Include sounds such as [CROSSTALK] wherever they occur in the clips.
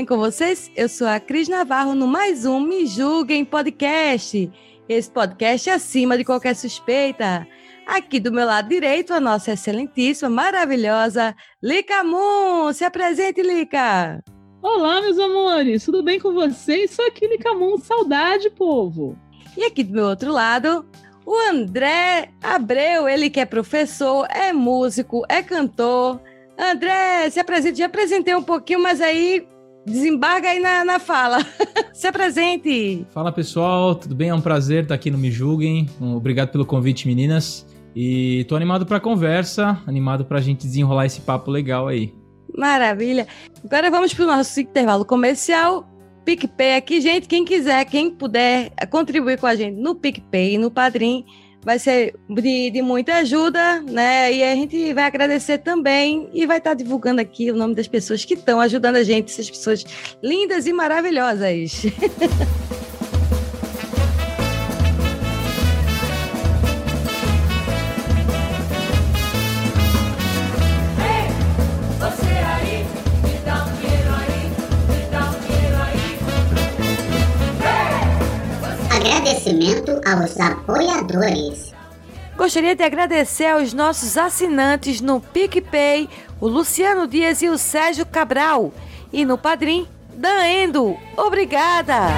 bem com vocês? Eu sou a Cris Navarro no mais um Me Julguem Podcast. Esse podcast é acima de qualquer suspeita. Aqui do meu lado direito, a nossa excelentíssima, maravilhosa Lica Moon. Se apresente, Lica. Olá, meus amores, tudo bem com vocês? Sou aqui Nicamon, saudade, povo. E aqui do meu outro lado, o André Abreu, ele que é professor, é músico, é cantor. André, se apresente. Já apresentei um pouquinho, mas aí desembarga aí na, na fala. [LAUGHS] se apresente. Fala pessoal, tudo bem? É um prazer estar aqui no Me Julguem. Obrigado pelo convite, meninas. E tô animado pra conversa, animado pra gente desenrolar esse papo legal aí. Maravilha. Agora vamos para o nosso intervalo comercial. PicPay aqui, gente. Quem quiser, quem puder contribuir com a gente no PicPay e no Padrim, vai ser de, de muita ajuda, né? E a gente vai agradecer também e vai estar divulgando aqui o nome das pessoas que estão ajudando a gente, essas pessoas lindas e maravilhosas. [LAUGHS] Agradecimento aos apoiadores. Gostaria de agradecer aos nossos assinantes no PicPay, o Luciano Dias e o Sérgio Cabral. E no Padrim, Dan Endo. Obrigada!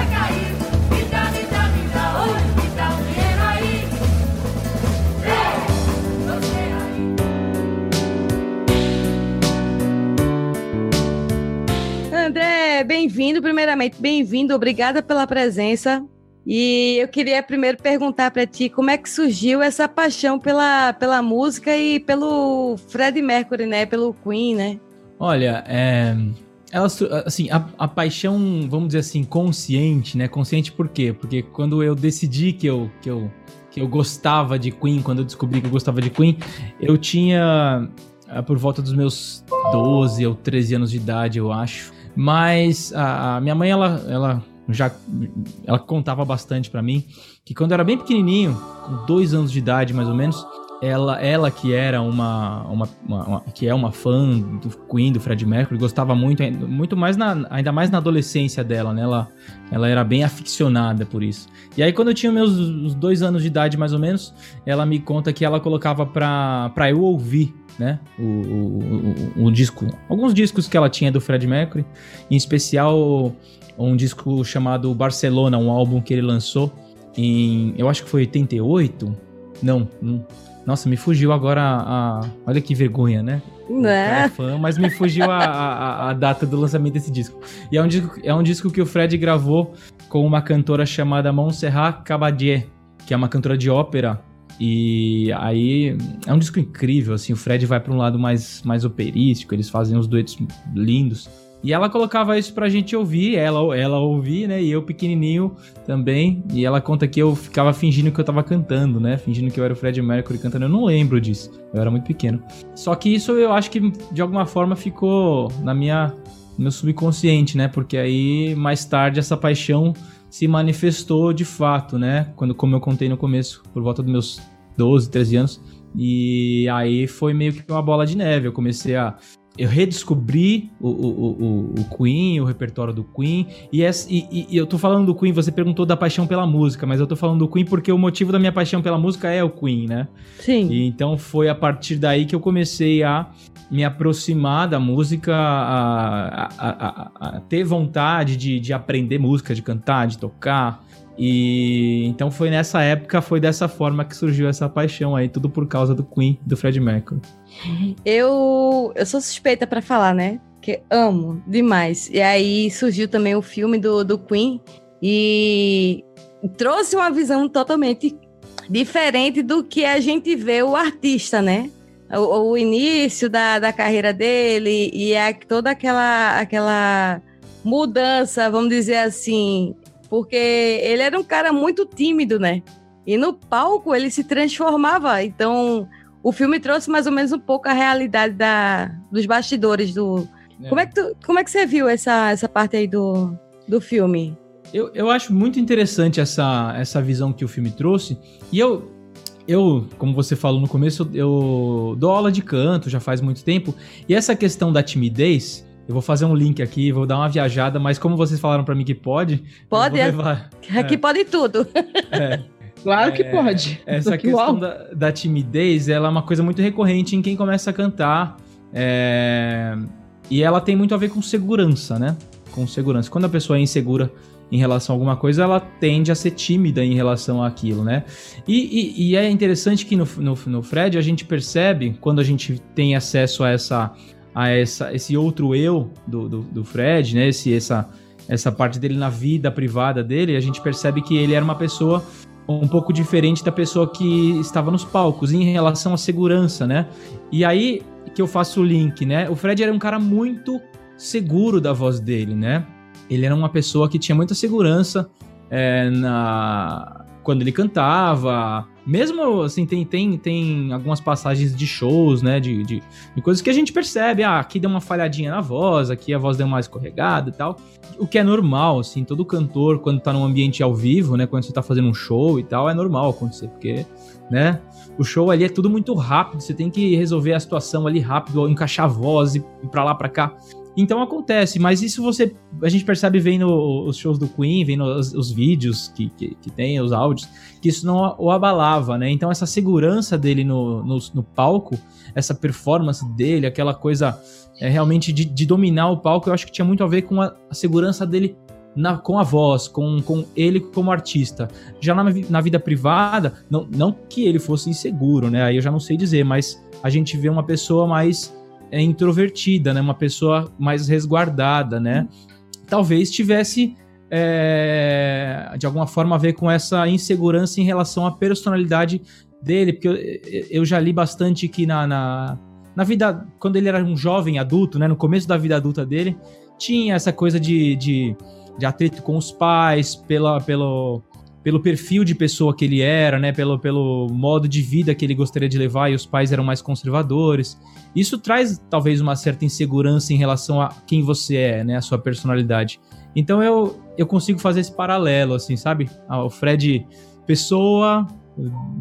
André, bem-vindo, primeiramente, bem-vindo, obrigada pela presença. E eu queria primeiro perguntar para ti como é que surgiu essa paixão pela, pela música e pelo Fred Mercury, né? Pelo Queen, né? Olha, é. Ela, assim, a, a paixão, vamos dizer assim, consciente, né? Consciente por quê? Porque quando eu decidi que eu, que eu, que eu gostava de Queen, quando eu descobri que eu gostava de Queen, eu tinha ah, por volta dos meus 12 ou 13 anos de idade, eu acho. Mas a, a minha mãe, ela, ela já ela contava bastante pra mim que quando eu era bem pequenininho, com dois anos de idade mais ou menos, ela, ela que era uma, uma, uma- uma- que é uma fã do Queen, do Fred Mercury, gostava muito, muito mais na, ainda mais na adolescência dela, né? Ela, ela era bem aficionada por isso. E aí quando eu tinha meus dois anos de idade mais ou menos, ela me conta que ela colocava pra, pra eu ouvir, né? O, o, o, o disco, alguns discos que ela tinha do Fred Mercury, em especial um disco chamado Barcelona, um álbum que ele lançou em, eu acho que foi 88. Não, não nossa, me fugiu agora a, a- olha que vergonha, né? Né? era fã, mas me fugiu a, a- a data do lançamento desse disco. E é um disco, é um disco que o Fred gravou com uma cantora chamada Montserrat Caballé, que é uma cantora de ópera. E aí é um disco incrível, assim, o Fred vai para um lado mais, mais operístico, eles fazem uns duetos lindos. E ela colocava isso pra gente ouvir, ela, ela ouvir, né? E eu pequenininho também. E ela conta que eu ficava fingindo que eu tava cantando, né? Fingindo que eu era o Fred Mercury cantando. Eu não lembro disso. Eu era muito pequeno. Só que isso eu acho que de alguma forma ficou na minha no meu subconsciente, né? Porque aí mais tarde essa paixão se manifestou de fato, né? Quando como eu contei no começo, por volta dos meus 12, 13 anos. E aí foi meio que uma bola de neve. Eu comecei a eu redescobri o, o, o, o Queen, o repertório do Queen. E, essa, e, e, eu tô falando do Queen, você perguntou da paixão pela música, mas eu tô falando do Queen porque o motivo da minha paixão pela música é o Queen, né? Sim. E então foi a partir daí que eu comecei a me aproximar da música, a, a, a, a ter vontade de, de aprender música, de cantar, de tocar. E então foi nessa época, foi dessa forma que surgiu essa paixão aí, tudo por causa do Queen, do Fred Mercury. Eu, eu sou suspeita para falar, né? Que amo demais. E aí surgiu também o filme do, do Queen e trouxe uma visão totalmente diferente do que a gente vê o artista, né? O, o início da, da carreira dele e a, toda aquela, aquela mudança, vamos dizer assim, porque ele era um cara muito tímido, né? E no palco ele se transformava. Então, o filme trouxe mais ou menos um pouco a realidade da, dos bastidores do. É. Como, é que tu, como é que você viu essa, essa parte aí do, do filme? Eu, eu acho muito interessante essa, essa visão que o filme trouxe. E eu, eu, como você falou no começo, eu dou aula de canto já faz muito tempo. E essa questão da timidez, eu vou fazer um link aqui, vou dar uma viajada, mas como vocês falaram para mim que pode. Pode, é. levar... aqui é. pode tudo. É. [LAUGHS] Claro que é, pode. Essa [LAUGHS] questão da, da, timidez, ela é uma coisa muito recorrente em quem começa a cantar. É... E ela tem muito a ver com segurança, né? Com segurança. Quando a pessoa é insegura em relação a alguma coisa, ela tende a ser tímida em relação àquilo, né? E, e, e é interessante que no, no, no Fred a gente percebe, quando a gente tem acesso a essa a essa, esse outro eu do, do, do Fred, né? Esse, essa, essa parte dele na vida privada dele, a gente percebe que ele era uma pessoa um pouco diferente da pessoa que estava nos palcos em relação à segurança, né? E aí que eu faço o link, né? O Fred era um cara muito seguro da voz dele, né? Ele era uma pessoa que tinha muita segurança é, na quando ele cantava, mesmo assim, tem, tem, tem algumas passagens de shows, né? De, de, de, coisas que a gente percebe. Ah, aqui deu uma falhadinha na voz, aqui a voz deu mais escorregada e tal. O que é normal, assim, todo cantor, quando tá num ambiente ao vivo, né? Quando você tá fazendo um show e tal, é normal acontecer, porque, né? O show ali é tudo muito rápido, você tem que resolver a situação ali rápido, encaixar a voz e ir pra lá, pra cá. Então acontece, mas isso você. A gente percebe vendo os shows do Queen, vendo os, os vídeos que, que, que, tem, os áudios, que isso não o abalava, né? Então essa segurança dele no, no, no palco, essa performance dele, aquela coisa é, realmente de, de, dominar o palco, eu acho que tinha muito a ver com a, a segurança dele na, com a voz, com, com ele como artista. Já na, na vida privada, não, não que ele fosse inseguro, né? Aí eu já não sei dizer, mas a gente vê uma pessoa mais é introvertida, né? Uma pessoa mais resguardada, né? Talvez tivesse é, de alguma forma a ver com essa insegurança em relação à personalidade dele, porque eu, eu já li bastante que na, na, na, vida, quando ele era um jovem adulto, né? No começo da vida adulta dele, tinha essa coisa de, de, de atrito com os pais, pela, pelo, pelo perfil de pessoa que ele era, né, pelo, pelo modo de vida que ele gostaria de levar e os pais eram mais conservadores. Isso traz talvez uma certa insegurança em relação a quem você é, né, a sua personalidade. Então eu, eu consigo fazer esse paralelo, assim, sabe? Ah, o Fred, pessoa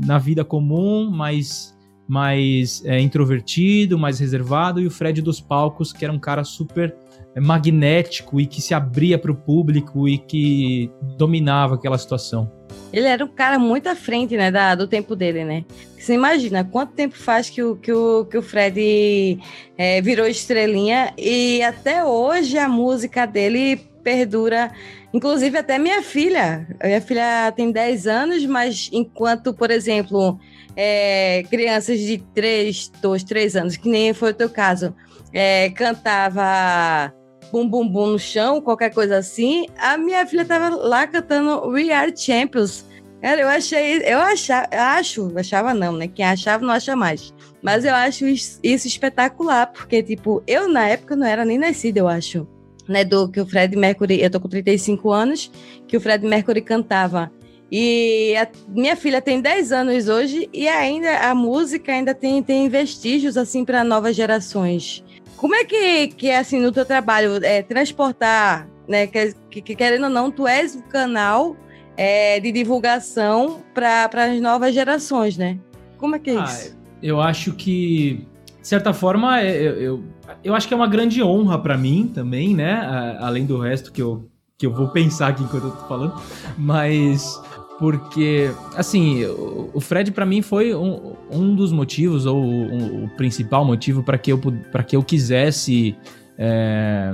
na vida comum, mais, mais é, introvertido, mais reservado, e o Fred dos palcos, que era um cara super magnético e que se abria para o público e que dominava aquela situação. Ele era um cara muito à frente, né, da, do tempo dele, né? Você imagina quanto tempo faz que o, que o, que o Fred é, virou estrelinha e até hoje a música dele perdura. Inclusive, até minha filha. Minha filha tem 10 anos, mas enquanto, por exemplo, é, crianças de 3, 2, 3 anos, que nem foi o teu caso, é, cantava bum bum bum no chão, qualquer coisa assim, a minha filha tava lá cantando We Are Champions. Cara, eu achei, eu achava, acho, achava não, né? Quem achava não acha mais. Mas eu acho isso espetacular, porque, tipo, eu na época não era nem nascida, eu acho. né, do que o Fred Mercury, eu tô com 35 anos, que o Fred Mercury cantava. E a minha filha tem 10 anos hoje e ainda a música ainda tem, tem vestígios assim para novas gerações. Como é que, que é assim no teu trabalho é, transportar, né, que, que, querendo ou não, tu és o canal é, de divulgação para as novas gerações, né? Como é que é Ah, isso? eu acho que, de certa forma, é- eu, eu, eu acho que é uma grande honra pra mim também, né? Além do resto que eu, que eu vou pensar aqui enquanto eu tô falando. Mas porque, assim, o Fred pra mim foi um, um dos motivos, ou um- o principal motivo para que, eu que eu quisesse é,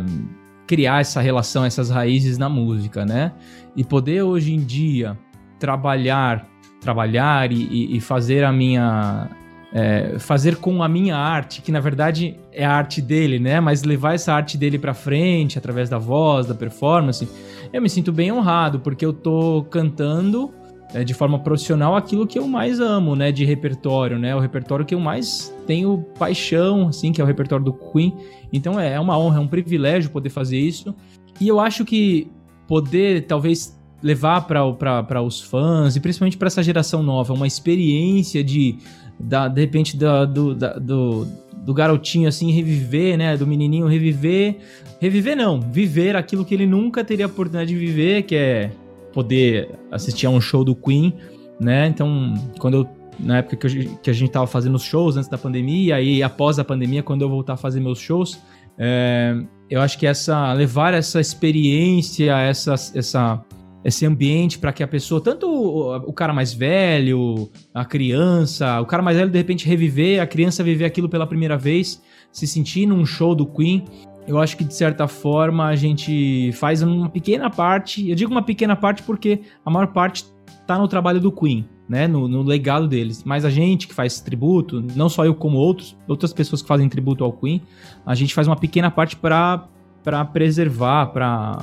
criar essa relação, essas raízes na música, né? E poder hoje em dia trabalhar, trabalhar e, e- fazer a minha é, fazer com a minha arte, que na verdade é a arte dele, né? Mas levar essa arte dele pra frente através da voz, da performance, eu me sinto bem honrado porque eu tô cantando é, de forma profissional aquilo que eu mais amo, né? De repertório, né? O repertório que eu mais tenho paixão, assim, que é o repertório do Queen. Então é, é uma honra, é um privilégio poder fazer isso. E eu acho que poder talvez levar para os fãs e principalmente para essa geração nova uma experiência de da, de repente da- do, da- do, do garotinho assim reviver, né, do menininho reviver, reviver não, viver aquilo que ele nunca teria a oportunidade de viver, que é poder assistir a um show do Queen, né? Então, quando eu na época que, eu- que a gente tava fazendo os shows antes da pandemia e após a pandemia, quando eu voltar a fazer meus shows, é, eu acho que essa levar essa experiência, essa, essa esse ambiente para que a pessoa, tanto o, o cara mais velho, a criança, o cara mais velho de repente reviver, a criança viver aquilo pela primeira vez, se sentir num show do Queen, eu acho que de certa forma a gente faz uma pequena parte, eu digo uma pequena parte porque a maior parte tá no trabalho do Queen, né, no, no legado deles, mas a gente que faz tributo, não só eu como outros, outras pessoas que fazem tributo ao Queen, a gente faz uma pequena parte para para preservar, para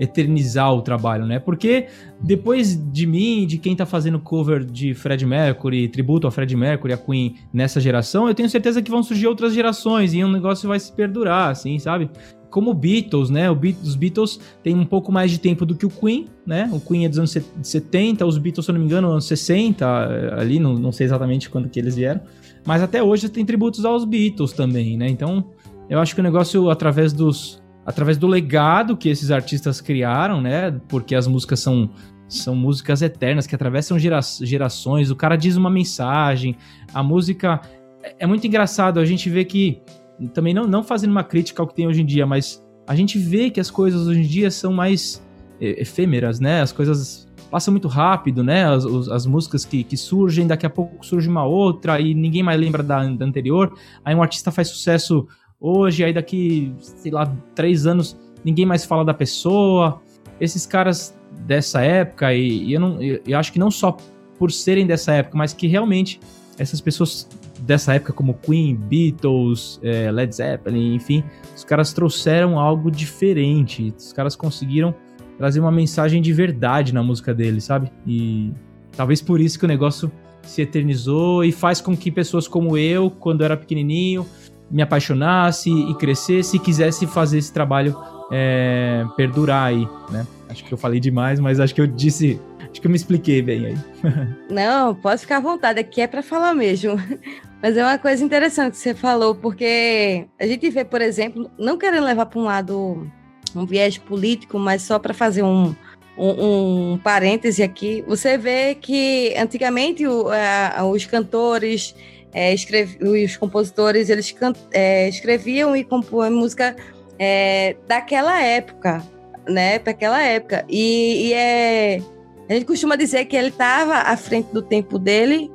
eternizar o trabalho, né? Porque depois de mim, de quem tá fazendo cover de Fred Mercury, tributo a Fred Mercury, a Queen nessa geração, eu tenho certeza que vão surgir outras gerações e o negócio vai se perdurar, assim, sabe? Como Beatles, né? Os Beatles têm um pouco mais de tempo do que o Queen, né? O Queen é dos anos set- 70, os Beatles, se eu não me engano, anos 60, eh, ali, não, não sei exatamente quando que eles vieram. Mas até hoje tem tributos aos Beatles também, né? Então, eu acho que o negócio, através dos. Através do legado que esses artistas criaram, né? Porque as músicas são, são músicas eternas que atravessam gera- gerações. O cara diz uma mensagem. A música. É, é muito engraçado. A gente vê que. Também não, não fazendo uma crítica ao que tem hoje em dia, mas a gente vê que as coisas hoje em dia são mais é, efêmeras, né? As coisas passam muito rápido, né? As, as músicas que, que surgem, daqui a pouco surge uma outra e ninguém mais lembra da, da anterior. Aí um artista faz sucesso hoje, aí daqui, sei lá, três anos, ninguém mais fala da pessoa. Esses caras dessa época, e, e eu, não, eu, eu acho que não só por serem dessa época, mas que realmente essas pessoas dessa época, como Queen, Beatles, eh, Led Zeppelin, enfim, os caras trouxeram algo diferente. Os caras conseguiram trazer uma mensagem de verdade na música deles, sabe? E talvez por isso que o negócio se eternizou e faz com que pessoas como eu, quando eu era pequenininho, me apaixonasse e crescesse e quisesse fazer esse trabalho é, perdurar aí, né? Acho que eu falei demais, mas acho que eu disse, acho que eu me expliquei bem aí. [LAUGHS] Não, pode ficar à vontade, aqui é para falar mesmo. Mas é uma coisa interessante que você falou, porque a gente vê, por exemplo, não querendo levar para um lado um viés político, mas só para fazer um, um, um parêntese aqui, você vê que antigamente os cantores, é, escrev- os compositores, eles can- é, escreviam e compõem música é, daquela época, né? Para aquela época. E, e é a gente costuma dizer que ele estava à frente do tempo dele,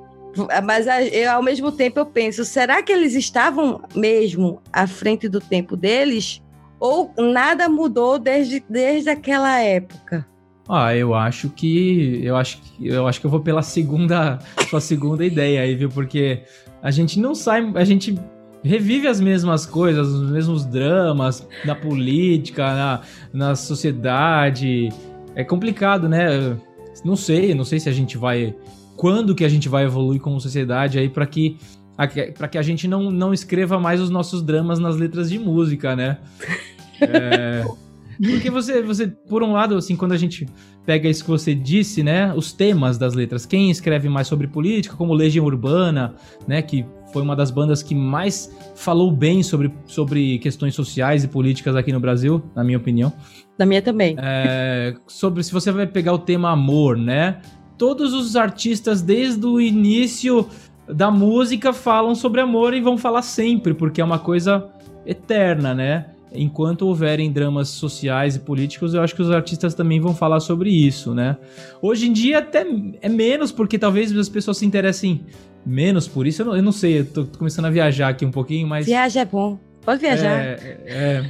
mas eu, ao mesmo tempo eu penso, será que eles estavam mesmo à frente do tempo deles? Ou nada mudou desde, desde aquela época? Ah, eu acho que eu acho que eu acho que eu vou pela segunda, [LAUGHS] sua segunda ideia aí, viu? Porque a gente não sai, a gente revive as mesmas coisas, os mesmos dramas na política, na, na sociedade. É complicado, né? Não sei, não sei se a gente vai quando que a gente vai evoluir como sociedade aí para que para que a gente não, não escreva mais os nossos dramas nas letras de música, né? [LAUGHS] É, Porque você, você, por um lado, assim, quando a gente pega isso que você disse, né, os temas das letras, quem escreve mais sobre política, como Legião Urbana, né, que foi uma das bandas que mais falou bem sobre, sobre questões sociais e políticas aqui no Brasil, na minha opinião. Da minha também. É, sobre se você vai pegar o tema amor, né? Todos os artistas, desde o início da música, falam sobre amor e vão falar sempre, porque é uma coisa eterna, né? Enquanto houverem dramas sociais e políticos, eu acho que os artistas também vão falar sobre isso, né? Hoje em dia até é menos, porque talvez as pessoas se interessem menos por isso. Eu não, eu não sei, eu tô começando a viajar aqui um pouquinho, mas. Viaja é bom. Pode viajar. É, é,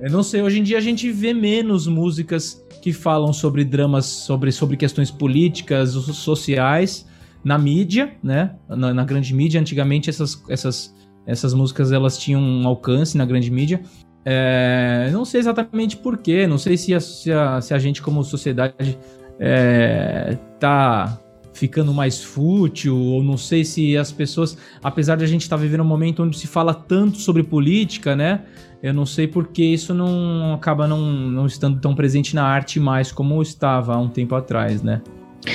eu não sei, hoje em dia a gente vê menos músicas que falam sobre dramas, sobre, sobre questões políticas, sociais na mídia, né? Na, na grande mídia. Antigamente essas, essas, essas músicas elas tinham um alcance na grande mídia. É, não sei exatamente porquê, não sei se a, se a, se a gente como sociedade é, tá ficando mais fútil, ou não sei se as pessoas, apesar de a gente estar tá vivendo um momento onde se fala tanto sobre política, né? Eu não sei porque isso não acaba não, não estando tão presente na arte mais como estava há um tempo atrás, né?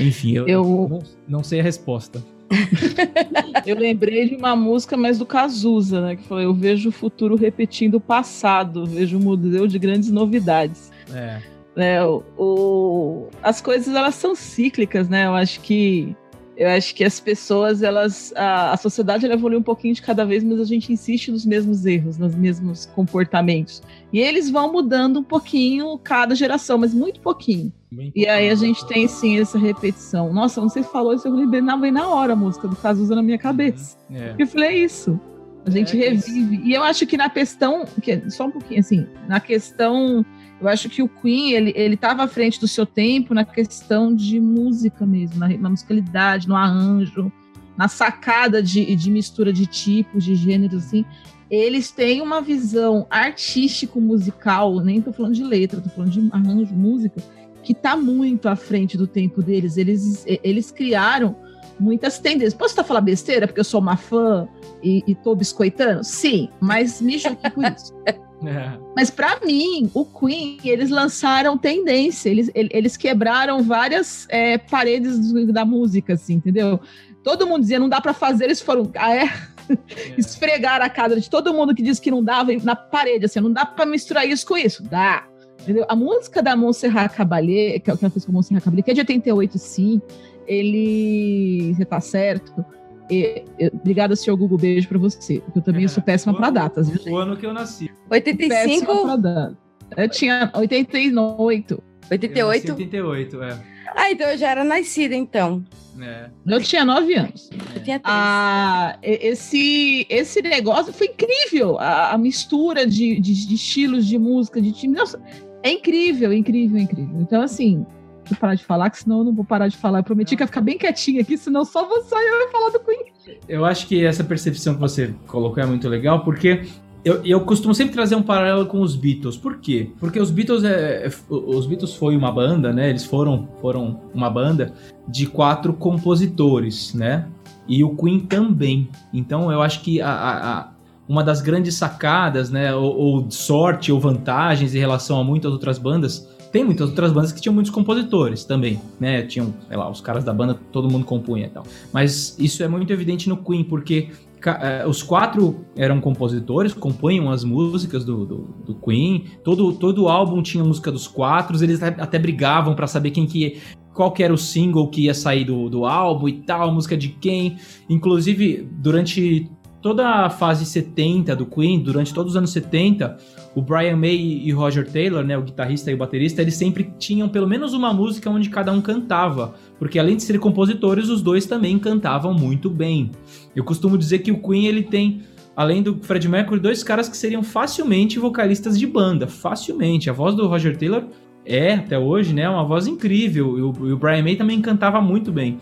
Enfim, eu, Eu- Não, não sei a resposta. [LAUGHS] Eu lembrei de uma música, mas do Cazuza, né? Que falou: Eu vejo o futuro repetindo o passado, vejo um museu de grandes novidades. É. né, o, o- as coisas elas são cíclicas, né? Eu acho que eu acho que as pessoas elas a, a sociedade ela evolui um pouquinho de cada vez, mas a gente insiste nos mesmos erros, nos mesmos comportamentos. E eles vão mudando um pouquinho cada geração, mas muito pouquinho. Bem E aí a gente tem sim essa repetição. Nossa, quando você falou isso, eu lembrei na, na hora a música do Cazuza na minha cabeça. É. Eu falei, é isso. A gente É isso- revive. E eu acho que na questão, que, só um pouquinho assim, na questão, eu acho que o Queen, ele, ele tava à frente do seu tempo na questão de música mesmo, na, na musicalidade, no arranjo, na sacada de, de mistura de tipos, de gêneros, assim. Eles têm uma visão artístico-musical, nem tô falando de letra, tô falando de arranjo, música, que tá muito à frente do tempo deles. Eles, eles criaram muitas tendências. Posso estar falando besteira porque eu sou uma fã e, e tô biscoitando? Sim, mas me julgue por isso. [LAUGHS] É. Mas para mim, o Queen, eles lançaram tendência, eles, ele- eles quebraram várias é, paredes da música, assim, entendeu? Todo mundo dizia, não dá para fazer, eles foram, ah, é? [LAUGHS] Esfregar a cara de todo mundo que disse que não dava na parede, assim, não dá para misturar isso com isso. Dá. Entendeu? A música da Montserrat Caballé, que é o que ela fez com Montserrat Caballé, que é de 88, sim, ele. Você tá certo? E, eu, obrigada, senhor Google, beijo pra você. Porque eu também sou [LAUGHS] péssima pra datas, viu, gente? O ano que eu nasci. 85, Péssima pra datas. Eu tinha 88. 88. 88, é. Ah, então eu já era nascida, então. é. Eu tinha 9 anos. Eu tinha três. Ah, esse, esse negócio foi incrível. A, a mistura de, de, de estilos de música, de time. Nossa, é incrível, incrível, incrível. Então, assim, eu parar de falar, que senão eu não vou parar de falar. Eu prometi que ia ficar bem quietinha aqui, senão só você e eu ia falar do Queen. Eu acho que essa percepção que você colocou é muito legal, porque eu, eu costumo sempre trazer um paralelo com os Beatles. Por quê? Porque os Beatles é, é- os Beatles foi uma banda, né? Eles foram, foram uma banda de quatro compositores, né? E o Queen também. Então eu acho que a- a- uma das grandes sacadas, né? Ou, ou sorte ou vantagens em relação a muitas outras bandas. Tem muitas outras bandas que tinham muitos compositores também, né? Tinham, sei lá, os caras da banda, todo mundo compunha e tal. Mas isso é muito evidente no Queen, porque eh, os quatro eram compositores, compunham as músicas do, do, do Queen. Todo, todo álbum tinha música dos quatro, eles até, brigavam pra saber quem que qual que era o single que ia sair do, do álbum e tal, música de quem. Inclusive, durante toda a fase 70 do Queen, durante todos os anos 70, o Brian May e Roger Taylor, né, o guitarrista e o baterista, eles sempre tinham pelo menos uma música onde cada um cantava, porque além de serem compositores, os dois também cantavam muito bem. Eu costumo dizer que o Queen ele tem além do Fred Mercury, dois caras que seriam facilmente vocalistas de banda, facilmente. A voz do Roger Taylor é até hoje, né, uma voz incrível. E o, e o Brian May também cantava muito bem.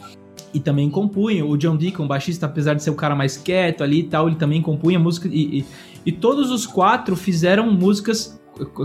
E também compunha. O John Deacon, baixista, apesar de ser o cara mais quieto ali e tal, ele também compunha música. E, e, e todos os quatro fizeram músicas,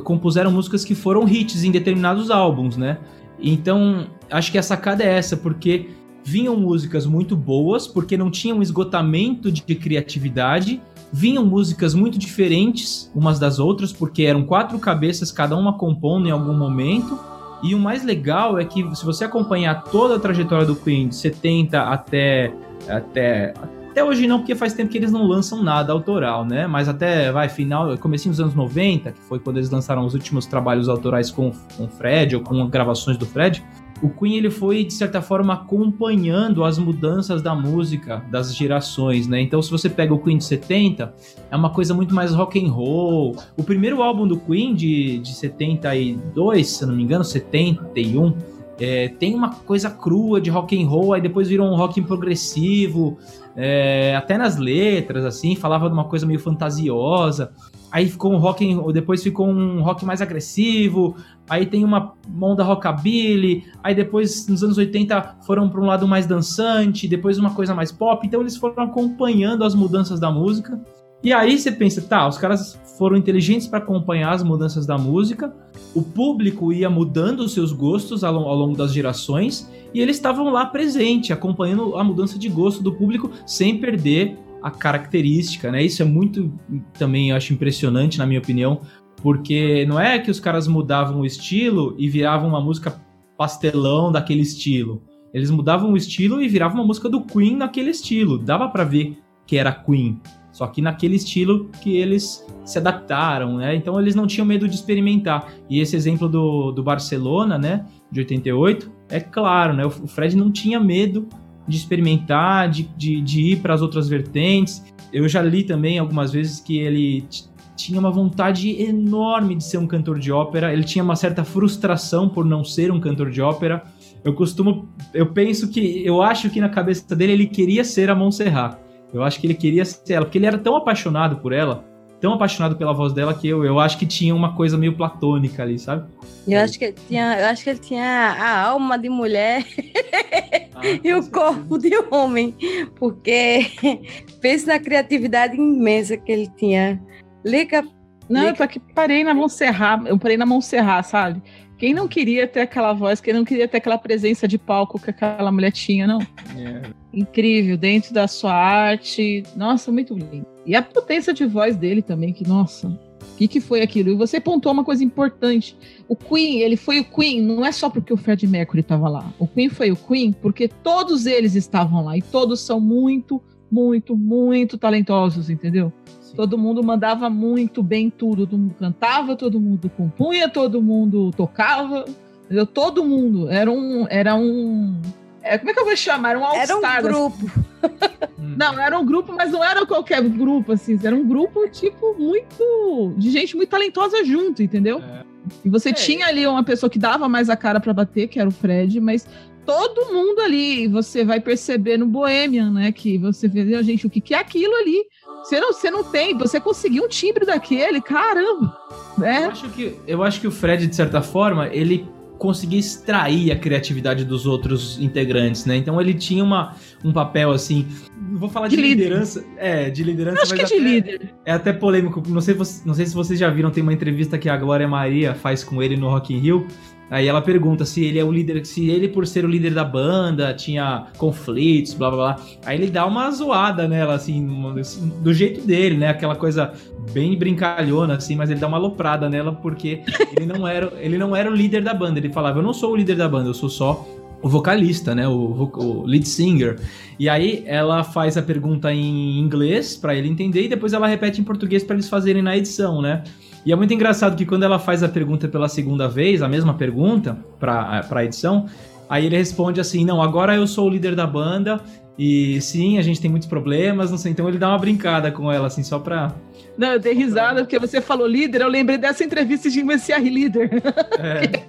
compuseram músicas que foram hits em determinados álbuns, né? Então, acho que a sacada é essa, porque vinham músicas muito boas, porque não tinha um esgotamento de criatividade, vinham músicas muito diferentes umas das outras, porque eram quatro cabeças, cada uma compondo em algum momento. E o mais legal é que se você acompanhar toda a trajetória do Queen, de 70 até, até, até hoje não, porque faz tempo que eles não lançam nada autoral, né? Mas até, vai, final, comecinho dos anos 90, que foi quando eles lançaram os últimos trabalhos autorais com o Fred, ou com gravações do Fred, o Queen ele foi de certa forma acompanhando as mudanças da música das gerações, né? Então se você pega o Queen de 70, é uma coisa muito mais rock and roll. O primeiro álbum do Queen de, de 72, se não me engano, 71, é, tem uma coisa crua de rock and roll, aí depois virou um rock progressivo, é, até nas letras, assim, falava de uma coisa meio fantasiosa. Aí ficou um rock, depois ficou um rock mais agressivo. Aí tem uma onda rockabilly. Aí depois, nos anos 80, foram para um lado mais dançante. Depois uma coisa mais pop. Então eles foram acompanhando as mudanças da música. E aí você pensa, tá, os caras foram inteligentes para acompanhar as mudanças da música. O público ia mudando os seus gostos ao, ao longo das gerações. E eles estavam lá presente, acompanhando a mudança de gosto do público sem perder a característica, né? Isso é muito também eu acho impressionante na minha opinião, porque não é que os caras mudavam o estilo e viravam uma música pastelão daquele estilo. Eles mudavam o estilo e viravam uma música do Queen naquele estilo. Dava para ver que era Queen, só que naquele estilo que eles se adaptaram, né? Então eles não tinham medo de experimentar. E esse exemplo do, do Barcelona, né, de 88, é claro, né? O Fred não tinha medo de experimentar, de, de, de ir para as outras vertentes. Eu já li também algumas vezes que ele tinha uma vontade enorme de ser um cantor de ópera, ele tinha uma certa frustração por não ser um cantor de ópera. Eu costumo, eu penso que, eu acho que na cabeça dele ele queria ser a Montserrat. Eu acho que ele queria ser ela, porque ele era tão apaixonado por ela, tão apaixonado pela voz dela que eu, eu acho que tinha uma coisa meio platônica ali, sabe? Eu acho que ele tinha, eu acho que ele tinha a alma de mulher ah, [LAUGHS] e o corpo de homem, porque pense na criatividade imensa que ele tinha. Lica. Não, Lica... eu que parei na Montserrat, eu parei na Montserrat, sabe? Quem não queria ter aquela voz, quem não queria ter aquela presença de palco que aquela mulher tinha, não? É. Incrível, dentro da sua arte. Nossa, muito lindo. E a potência de voz dele também, que, nossa, o que, que foi aquilo? E você pontuou uma coisa importante. O Queen, ele foi o Queen, não é só porque o Fred Mercury estava lá. O Queen foi o Queen porque todos eles estavam lá. E todos são muito, muito, muito talentosos, entendeu? Todo mundo mandava muito bem tudo. Todo mundo cantava, todo mundo compunha, todo mundo tocava. Entendeu? Todo mundo. Era um. Era um é, como é que eu vou chamar? Era um all-star. Era um grupo. não, era um grupo, mas não era qualquer grupo, assim. Era um grupo, tipo, muito. de gente muito talentosa junto, entendeu? É. E você é. tinha ali uma pessoa que dava mais a cara para bater, que era o Fred, mas todo mundo ali, você vai perceber no Bohemian, né? Que você vê, gente, o que, que é aquilo ali? Você não, você não tem, você conseguiu um timbre daquele, caramba. Né? Eu, acho que, eu acho que o Fred, de certa forma, ele conseguia extrair a criatividade dos outros integrantes, né? Então ele tinha uma, um papel assim, vou falar de, de liderança, é, de liderança, Eu acho que é de líder. É até polêmico, não sei, não sei se vocês já viram, tem uma entrevista que a Glória Maria faz com ele no Rock in Rio, Aí ela pergunta se ele é o líder, se ele, por ser o líder da banda, tinha conflitos, blá blá blá. Aí ele dá uma zoada nela, assim, do jeito dele, né? Aquela coisa bem brincalhona, assim, mas ele dá uma aloprada nela porque [LAUGHS] ele não era, ele não era o líder da banda. Ele falava, eu não sou o líder da banda, eu sou só o vocalista, né, o, o, lead singer. E aí ela faz a pergunta em inglês para ele entender e depois ela repete em português para eles fazerem na edição, né? E é muito engraçado que quando ela faz a pergunta pela segunda vez, a mesma pergunta para a edição, aí ele responde assim: Não, agora eu sou o líder da banda e sim, a gente tem muitos problemas, não sei. Então ele dá uma brincada com ela, assim, só pra. Não, eu dei risada porque você falou líder, eu lembrei dessa entrevista de MCR Líder. É.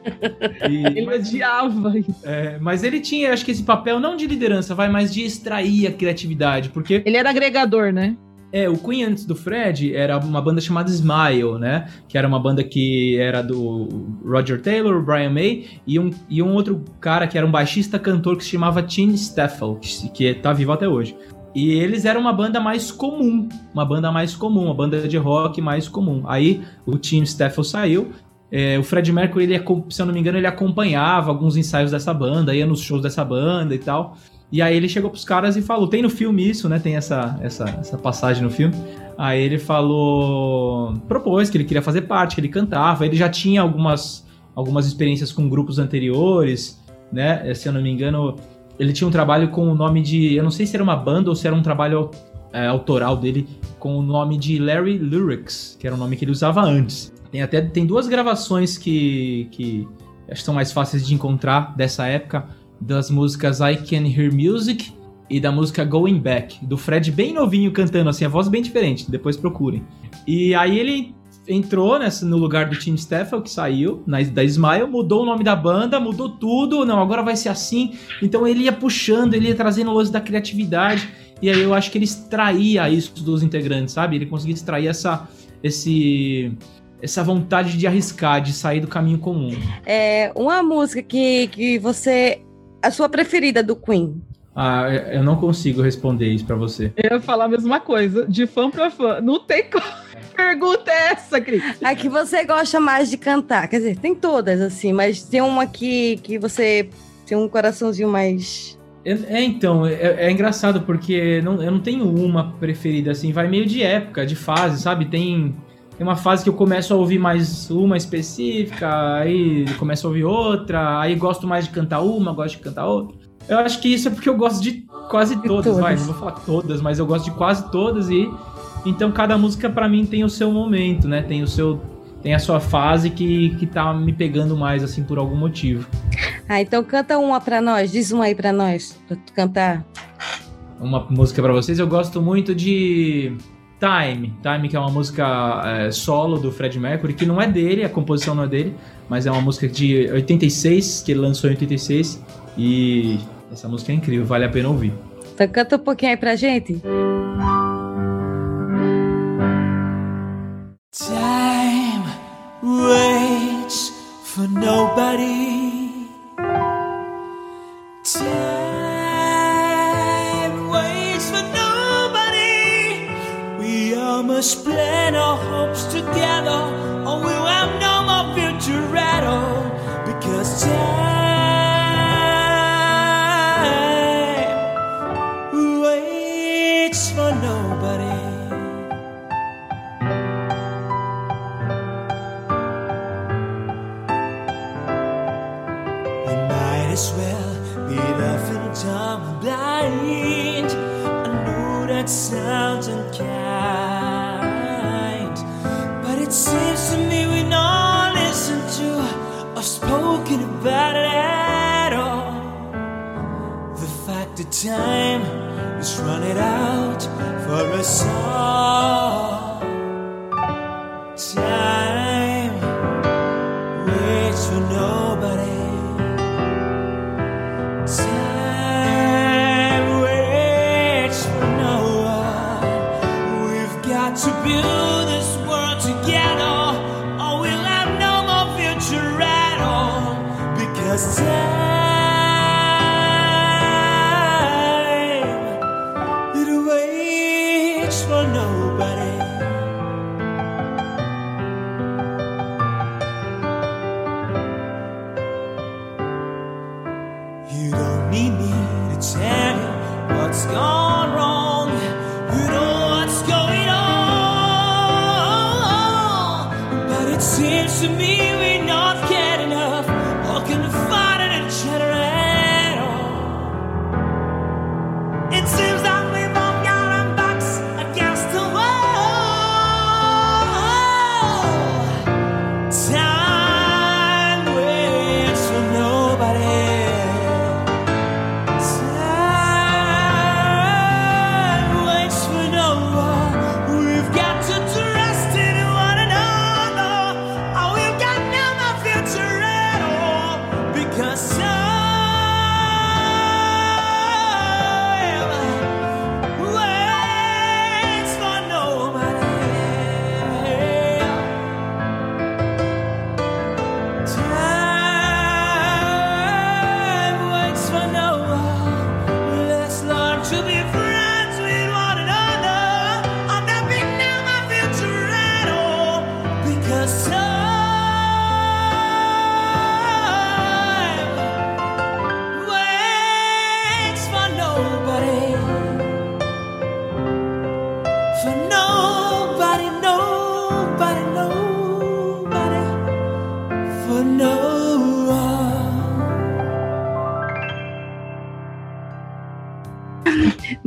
[LAUGHS] E, ele mas, odiava. É, mas ele tinha, acho que esse papel não de liderança, vai, mas de extrair a criatividade, porque. Ele era agregador, né? É, o Queen antes do Fred era uma banda chamada Smile, né? Que era uma banda que era do Roger Taylor, Brian May e um, e um outro cara que era um baixista cantor que se chamava Tim Staffel, que, que tá vivo até hoje. E eles eram uma banda mais comum, uma banda mais comum, uma banda de rock mais comum. Aí o Tim Staffel saiu, é, o Fred Mercury, ele, se eu não me engano, ele acompanhava alguns ensaios dessa banda, ia nos shows dessa banda e tal. E aí ele chegou pros caras e falou: tem no filme isso, né? Tem essa, essa, essa passagem no filme. Aí ele falou. propôs que ele queria fazer parte, que ele cantava. Ele já tinha algumas, algumas experiências com grupos anteriores, né? Se eu não me engano, ele tinha um trabalho com o nome de. Eu não sei se era uma banda ou se era um trabalho é, autoral dele com o nome de Larry Lyrics, que era o nome que ele usava antes. Tem até tem duas gravações que, que são mais fáceis de encontrar dessa época, das músicas I Can Hear Music e da música Going Back, do Fred bem novinho cantando, assim, a voz bem diferente, depois procurem. E aí ele entrou nessa, no lugar do Tim Steffel, que saiu na, da Smile, mudou o nome da banda, mudou tudo, não, agora vai ser assim. Então ele ia puxando, ele ia trazendo o lance da criatividade, e aí eu acho que ele extraía isso dos integrantes, sabe? Ele conseguia extrair essa, esse, essa vontade de arriscar, de sair do caminho comum. É uma música que, que você. A sua preferida do Queen. Ah, eu não consigo responder isso pra você. Eu ia falar a mesma coisa, de fã pra fã. Não tem como. [LAUGHS] Pergunta é essa, Cris? A que você gosta mais de cantar. Quer dizer, tem todas, assim, mas tem uma que, que você tem um coraçãozinho mais. É, é, então, é, é engraçado porque não, eu não tenho uma preferida, assim, vai meio de época, de fase, sabe? Tem, tem uma fase que eu começo a ouvir mais uma específica, aí começo a ouvir outra, aí gosto mais de cantar uma, gosto de cantar outra. Eu acho que isso é porque eu gosto de quase todas, todas. vai, não vou falar todas, mas eu gosto de quase todas e então cada música pra mim tem o seu momento, né? Tem o seu tem a sua fase que, que tá me pegando mais assim por algum motivo. Ah, então canta uma pra nós, diz uma aí pra nós, pra tu cantar. Uma música pra vocês, eu gosto muito de Time, Time que é uma música é, solo do Fred Mercury, que não é dele, a composição não é dele, mas é uma música de 86, que ele lançou em 86 e essa música é incrível, vale a pena ouvir. Então canta um pouquinho aí pra gente. Time waits for nobody. Time us plan our hopes together.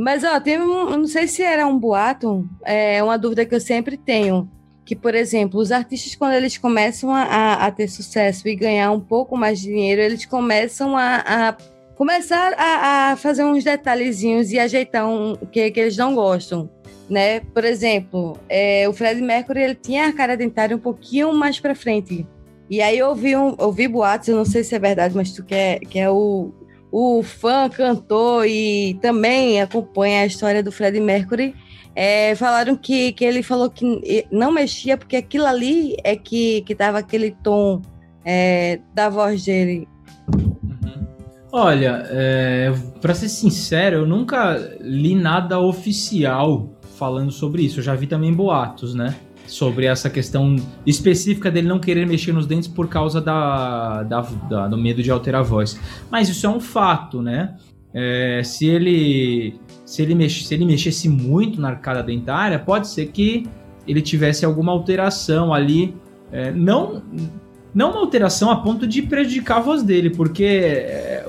Mas, ó, teve um. Não sei se era um boato, é uma dúvida que eu sempre tenho. Que, por exemplo, os artistas, quando eles começam a, a- ter sucesso e ganhar um pouco mais de dinheiro, eles começam a, a começar a, a fazer uns detalhezinhos e ajeitar um, que, que eles não gostam. Né? Por exemplo, é, o Fred Mercury ele tinha a cara dentária um pouquinho mais pra frente. E aí eu ouvi, um, ouvi boatos, eu não sei se é verdade, mas tu que é, que é o, o fã, cantor e também acompanha a história do Fred Mercury, é, falaram que, que ele falou que não mexia porque aquilo ali é que, que tava aquele tom é, da voz dele. Olha, é, para ser sincero, eu nunca li nada oficial falando sobre isso. Eu já vi também boatos, né? Sobre essa questão específica dele não querer mexer nos dentes por causa da, da- da- do medo de alterar a voz. Mas isso é um fato, né? É, se ele se ele, mex, se ele mexesse muito na arcada dentária, pode ser que ele tivesse alguma alteração ali. é, não não uma alteração a ponto de prejudicar a voz dele, porque é,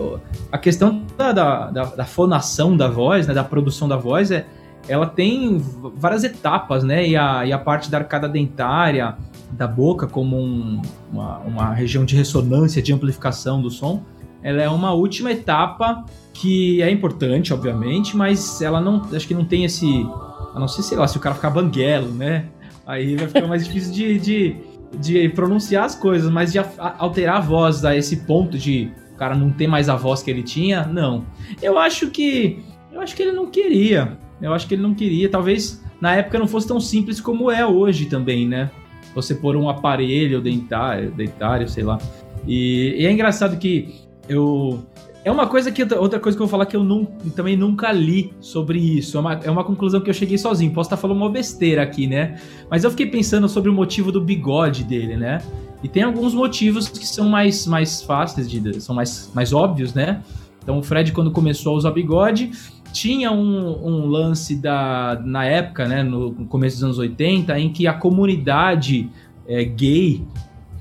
a questão da, da, da- da fonação da voz, né, da produção da voz, é, ela tem várias etapas, né? E a, e a parte da arcada dentária da boca, como um- uma, uma região de ressonância, de amplificação do som, ela é uma última etapa que é importante, obviamente, mas ela não. Acho que não tem esse. A não ser, sei lá, se o cara ficar banguelo, né? Aí vai ficar mais difícil de, de, de pronunciar as coisas, mas de alterar a voz a esse ponto de o cara não ter mais a voz que ele tinha, não. Eu acho que. Eu acho que ele não queria. Eu acho que ele não queria. Talvez na época não fosse tão simples como é hoje também, né? Você pôr um aparelho dentário, dentário sei lá. E, e é engraçado que eu. É uma coisa que. Outra coisa que eu vou falar que eu nun- também nunca li sobre isso. É uma, é uma conclusão que eu cheguei sozinho. Posso estar falando uma besteira aqui, né? Mas eu fiquei pensando sobre o motivo do bigode dele, né? E tem alguns motivos que são mais, mais fáceis, de, são mais, mais óbvios, né? Então o Fred, quando começou a usar bigode, tinha um, um lance da, na época, né, no começo dos anos 80, em que a comunidade é, gay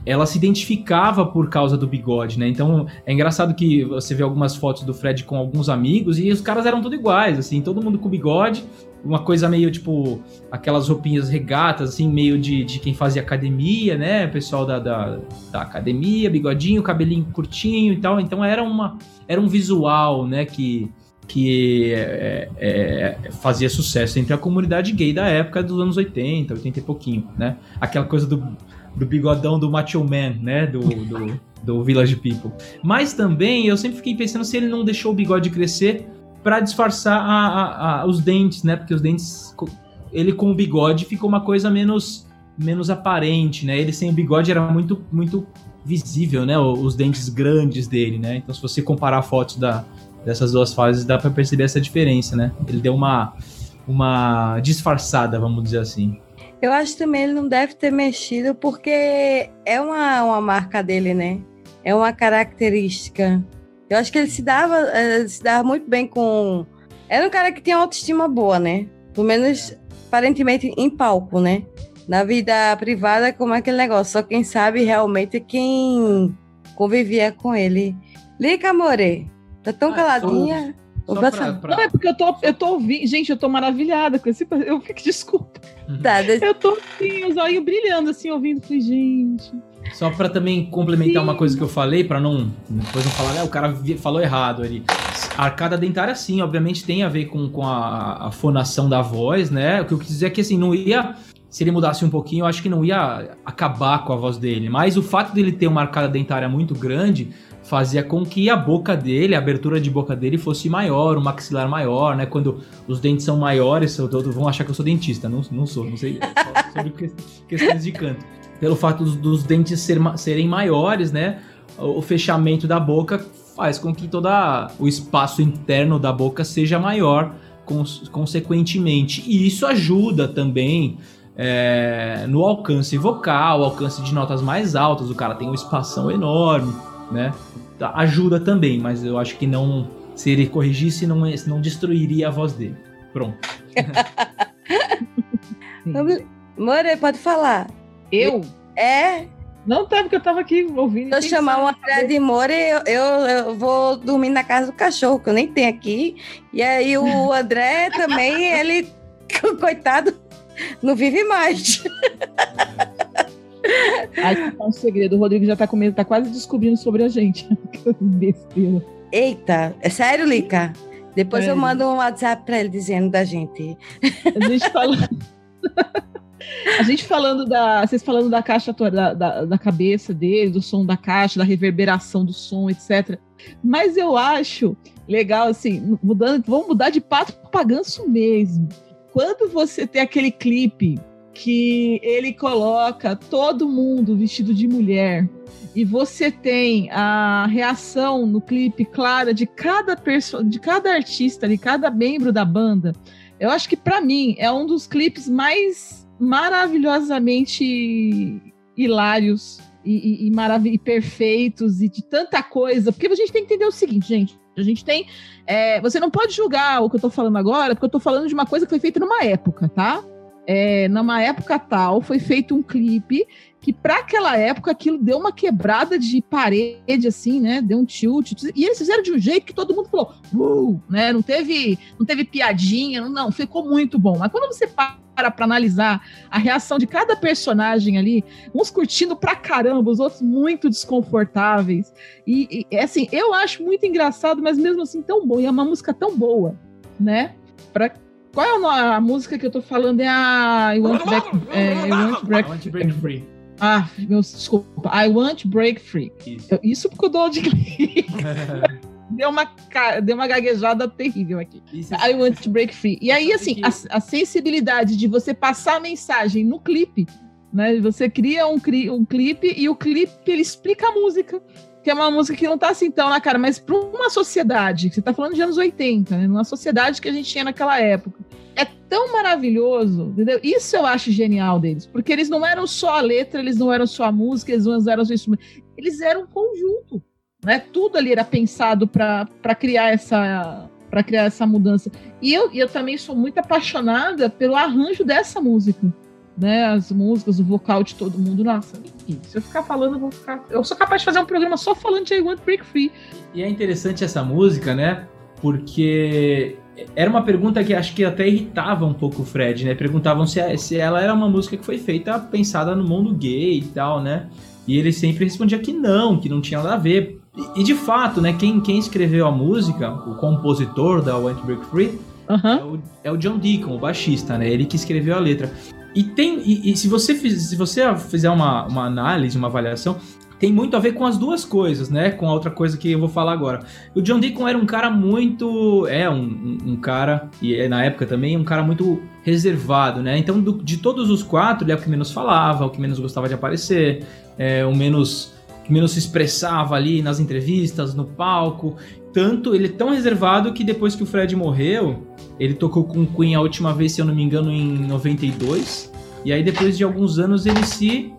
ela se identificava por causa do bigode, né? Então é engraçado que você vê algumas fotos do Fred com alguns amigos e os caras eram tudo iguais, assim, todo mundo com bigode, uma coisa meio tipo aquelas roupinhas regatas, assim, meio de, de quem fazia academia, né? Pessoal da, da, da academia, bigodinho, cabelinho curtinho e tal. Então era uma era um visual, né? Que que é, é, fazia sucesso entre a comunidade gay da época dos anos 80, 80 e pouquinho, né? Aquela coisa do, do bigodão do Macho Man, né? Do, do, do Village People. Mas também eu sempre fiquei pensando se ele não deixou o bigode crescer para disfarçar a- a- a- os dentes, né? Porque os dentes, ele com o bigode ficou uma coisa menos menos aparente, né? Ele sem o bigode era muito muito visível, né? Os dentes grandes dele, né? Então se você comparar fotos da, dessas duas fases dá para perceber essa diferença, né? Ele deu uma uma disfarçada, vamos dizer assim. Eu acho também ele não deve ter mexido porque é uma, uma marca dele, né? É uma característica. Eu acho que ele se dava, eh, se dava muito bem com. Era um cara que tinha autoestima boa, né? Pelo menos aparentemente em palco, né? Na vida privada, como é aquele negócio? Só quem sabe realmente quem convivia com ele. Lica, More, tá tão Ah, caladinha. Só Vou pra- pra- Não, é porque eu tô, eu tô ouvindo. Gente, eu tô maravilhada com esse. Eu fico, [LAUGHS] desculpa. Tá, deixa- Eu tô assim, os olhos brilhando, assim, ouvindo. Falei, gente. Só pra também complementar Sim. uma coisa que eu falei, pra não depois não falar, né, o cara falou errado ali. A arcada dentária, sim, obviamente tem a ver com, com a, a fonação da voz, né? O que eu quis dizer é que assim, não ia. Se ele mudasse um pouquinho, eu acho que não ia acabar com a voz dele. Mas o fato dele ter uma arcada dentária muito grande fazia com que a boca dele, a abertura de boca dele fosse maior, o maxilar maior, né? Quando os dentes são maiores, vão achar que eu sou dentista. Não, não sou, não sei. Só [LAUGHS] sobre que- questões de canto pelo fato dos, dos dentes ser serem maiores, né? O, o fechamento da boca faz com que todo o espaço interno da boca seja maior, cons- consequentemente. E isso ajuda também é, no alcance vocal, alcance de notas mais altas. O cara tem um espação enorme, né? Ajuda também, mas eu acho que não se ele corrigisse, não, não destruiria a voz dele. Pronto. [LAUGHS] More, pode falar. Eu? É, Não tá, porque eu tava aqui ouvindo. se eu chamar o André de More, eu, eu, eu vou dormir na casa do cachorro, que eu nem tenho aqui. E aí o [LAUGHS] André também, ele, [LAUGHS] coitado, não vive mais. Aí tá um segredo. O Rodrigo já tá com medo, tá quase descobrindo sobre a gente. [LAUGHS] Besteira. Eita, é sério, Lica? Depois É. eu mando um WhatsApp pra ele dizendo da gente. A gente falando. A gente falando da. Vocês falando da caixa da, da, da cabeça dele, do som da caixa, da reverberação do som, etc. Mas eu acho legal, assim, mudando, vamos mudar de pato para ganso mesmo. Quando você tem aquele clipe que ele coloca todo mundo vestido de mulher e você tem a reação no clipe clara de cada de cada artista, de cada membro da banda, eu acho que para mim é um dos clipes mais maravilhosamente hilários e, e, e, marav- e perfeitos e de tanta coisa. Porque a gente tem que entender o seguinte, gente. A gente tem. é, você não pode julgar o que eu tô falando agora, porque eu tô falando de uma coisa que foi feita numa época, tá? É, numa época tal, foi feito um clipe que, para aquela época, aquilo deu uma quebrada de parede, assim, né? Deu um tilt. E eles fizeram de um jeito que todo mundo falou, uh, né? Não teve, não teve piadinha, não, ficou muito bom. Mas quando você para para analisar a reação de cada personagem ali, uns curtindo pra caramba, os outros muito desconfortáveis. E, e, assim, eu acho muito engraçado, mas mesmo assim tão bom. E é uma música tão boa, né? Pra, qual é a, música que eu tô falando? É a I Want Back. É, I Want Break, I want to break free. ah, meu, desculpa. I Want Break Free. Isso. Eu- Isso porque eu dou de [LAUGHS] deu uma, deu uma gaguejada terrível aqui. Isso I want to break free. E aí, Sabe assim, a, a sensibilidade de você passar a mensagem no clipe, né? Você cria um, um clipe e o clipe ele explica a música. Que é uma música que não tá assim tão na cara, mas para uma sociedade, você tá falando de anos 80, né? Numa sociedade que a gente tinha naquela época. É tão maravilhoso, entendeu? Isso eu acho genial deles, porque eles não eram só a letra, eles não eram só a música, eles não eram só instrumento, eles eram um conjunto, né? Tudo ali era pensado para criar essa para criar essa mudança. E eu, e eu também sou muito apaixonada pelo arranjo dessa música. Né, as músicas, o vocal de todo mundo. Nossa, enfim, se eu ficar falando, eu vou ficar. Eu sou capaz de fazer um programa só falando de I Want Break Free. E é interessante essa música, né? Porque era uma pergunta que acho que até irritava um pouco o Fred, né? Perguntavam se, se ela era uma música que foi feita pensada no mundo gay e tal, né? E ele sempre respondia que não, que não tinha nada a ver. E, e de fato, né? Quem, quem escreveu a música, o compositor da Want to Break Free, é o, é o John Deacon, o baixista, né? Ele que escreveu a letra. E tem. E, e se você se você fizer uma, uma análise, uma avaliação, tem muito a ver com as duas coisas, né? Com a outra coisa que eu vou falar agora. O John Deacon era um cara muito. É, um, um, um cara, e é, na época também, um cara muito reservado, né? Então, do- de todos os quatro, ele é o que menos falava, o que menos gostava de aparecer, é, o menos. que menos se expressava ali nas entrevistas, no palco. Tanto, ele é tão reservado que depois que o Fred morreu, ele tocou com o Queen a última vez, se eu não me engano, em 92. E aí, depois de alguns anos, ele se.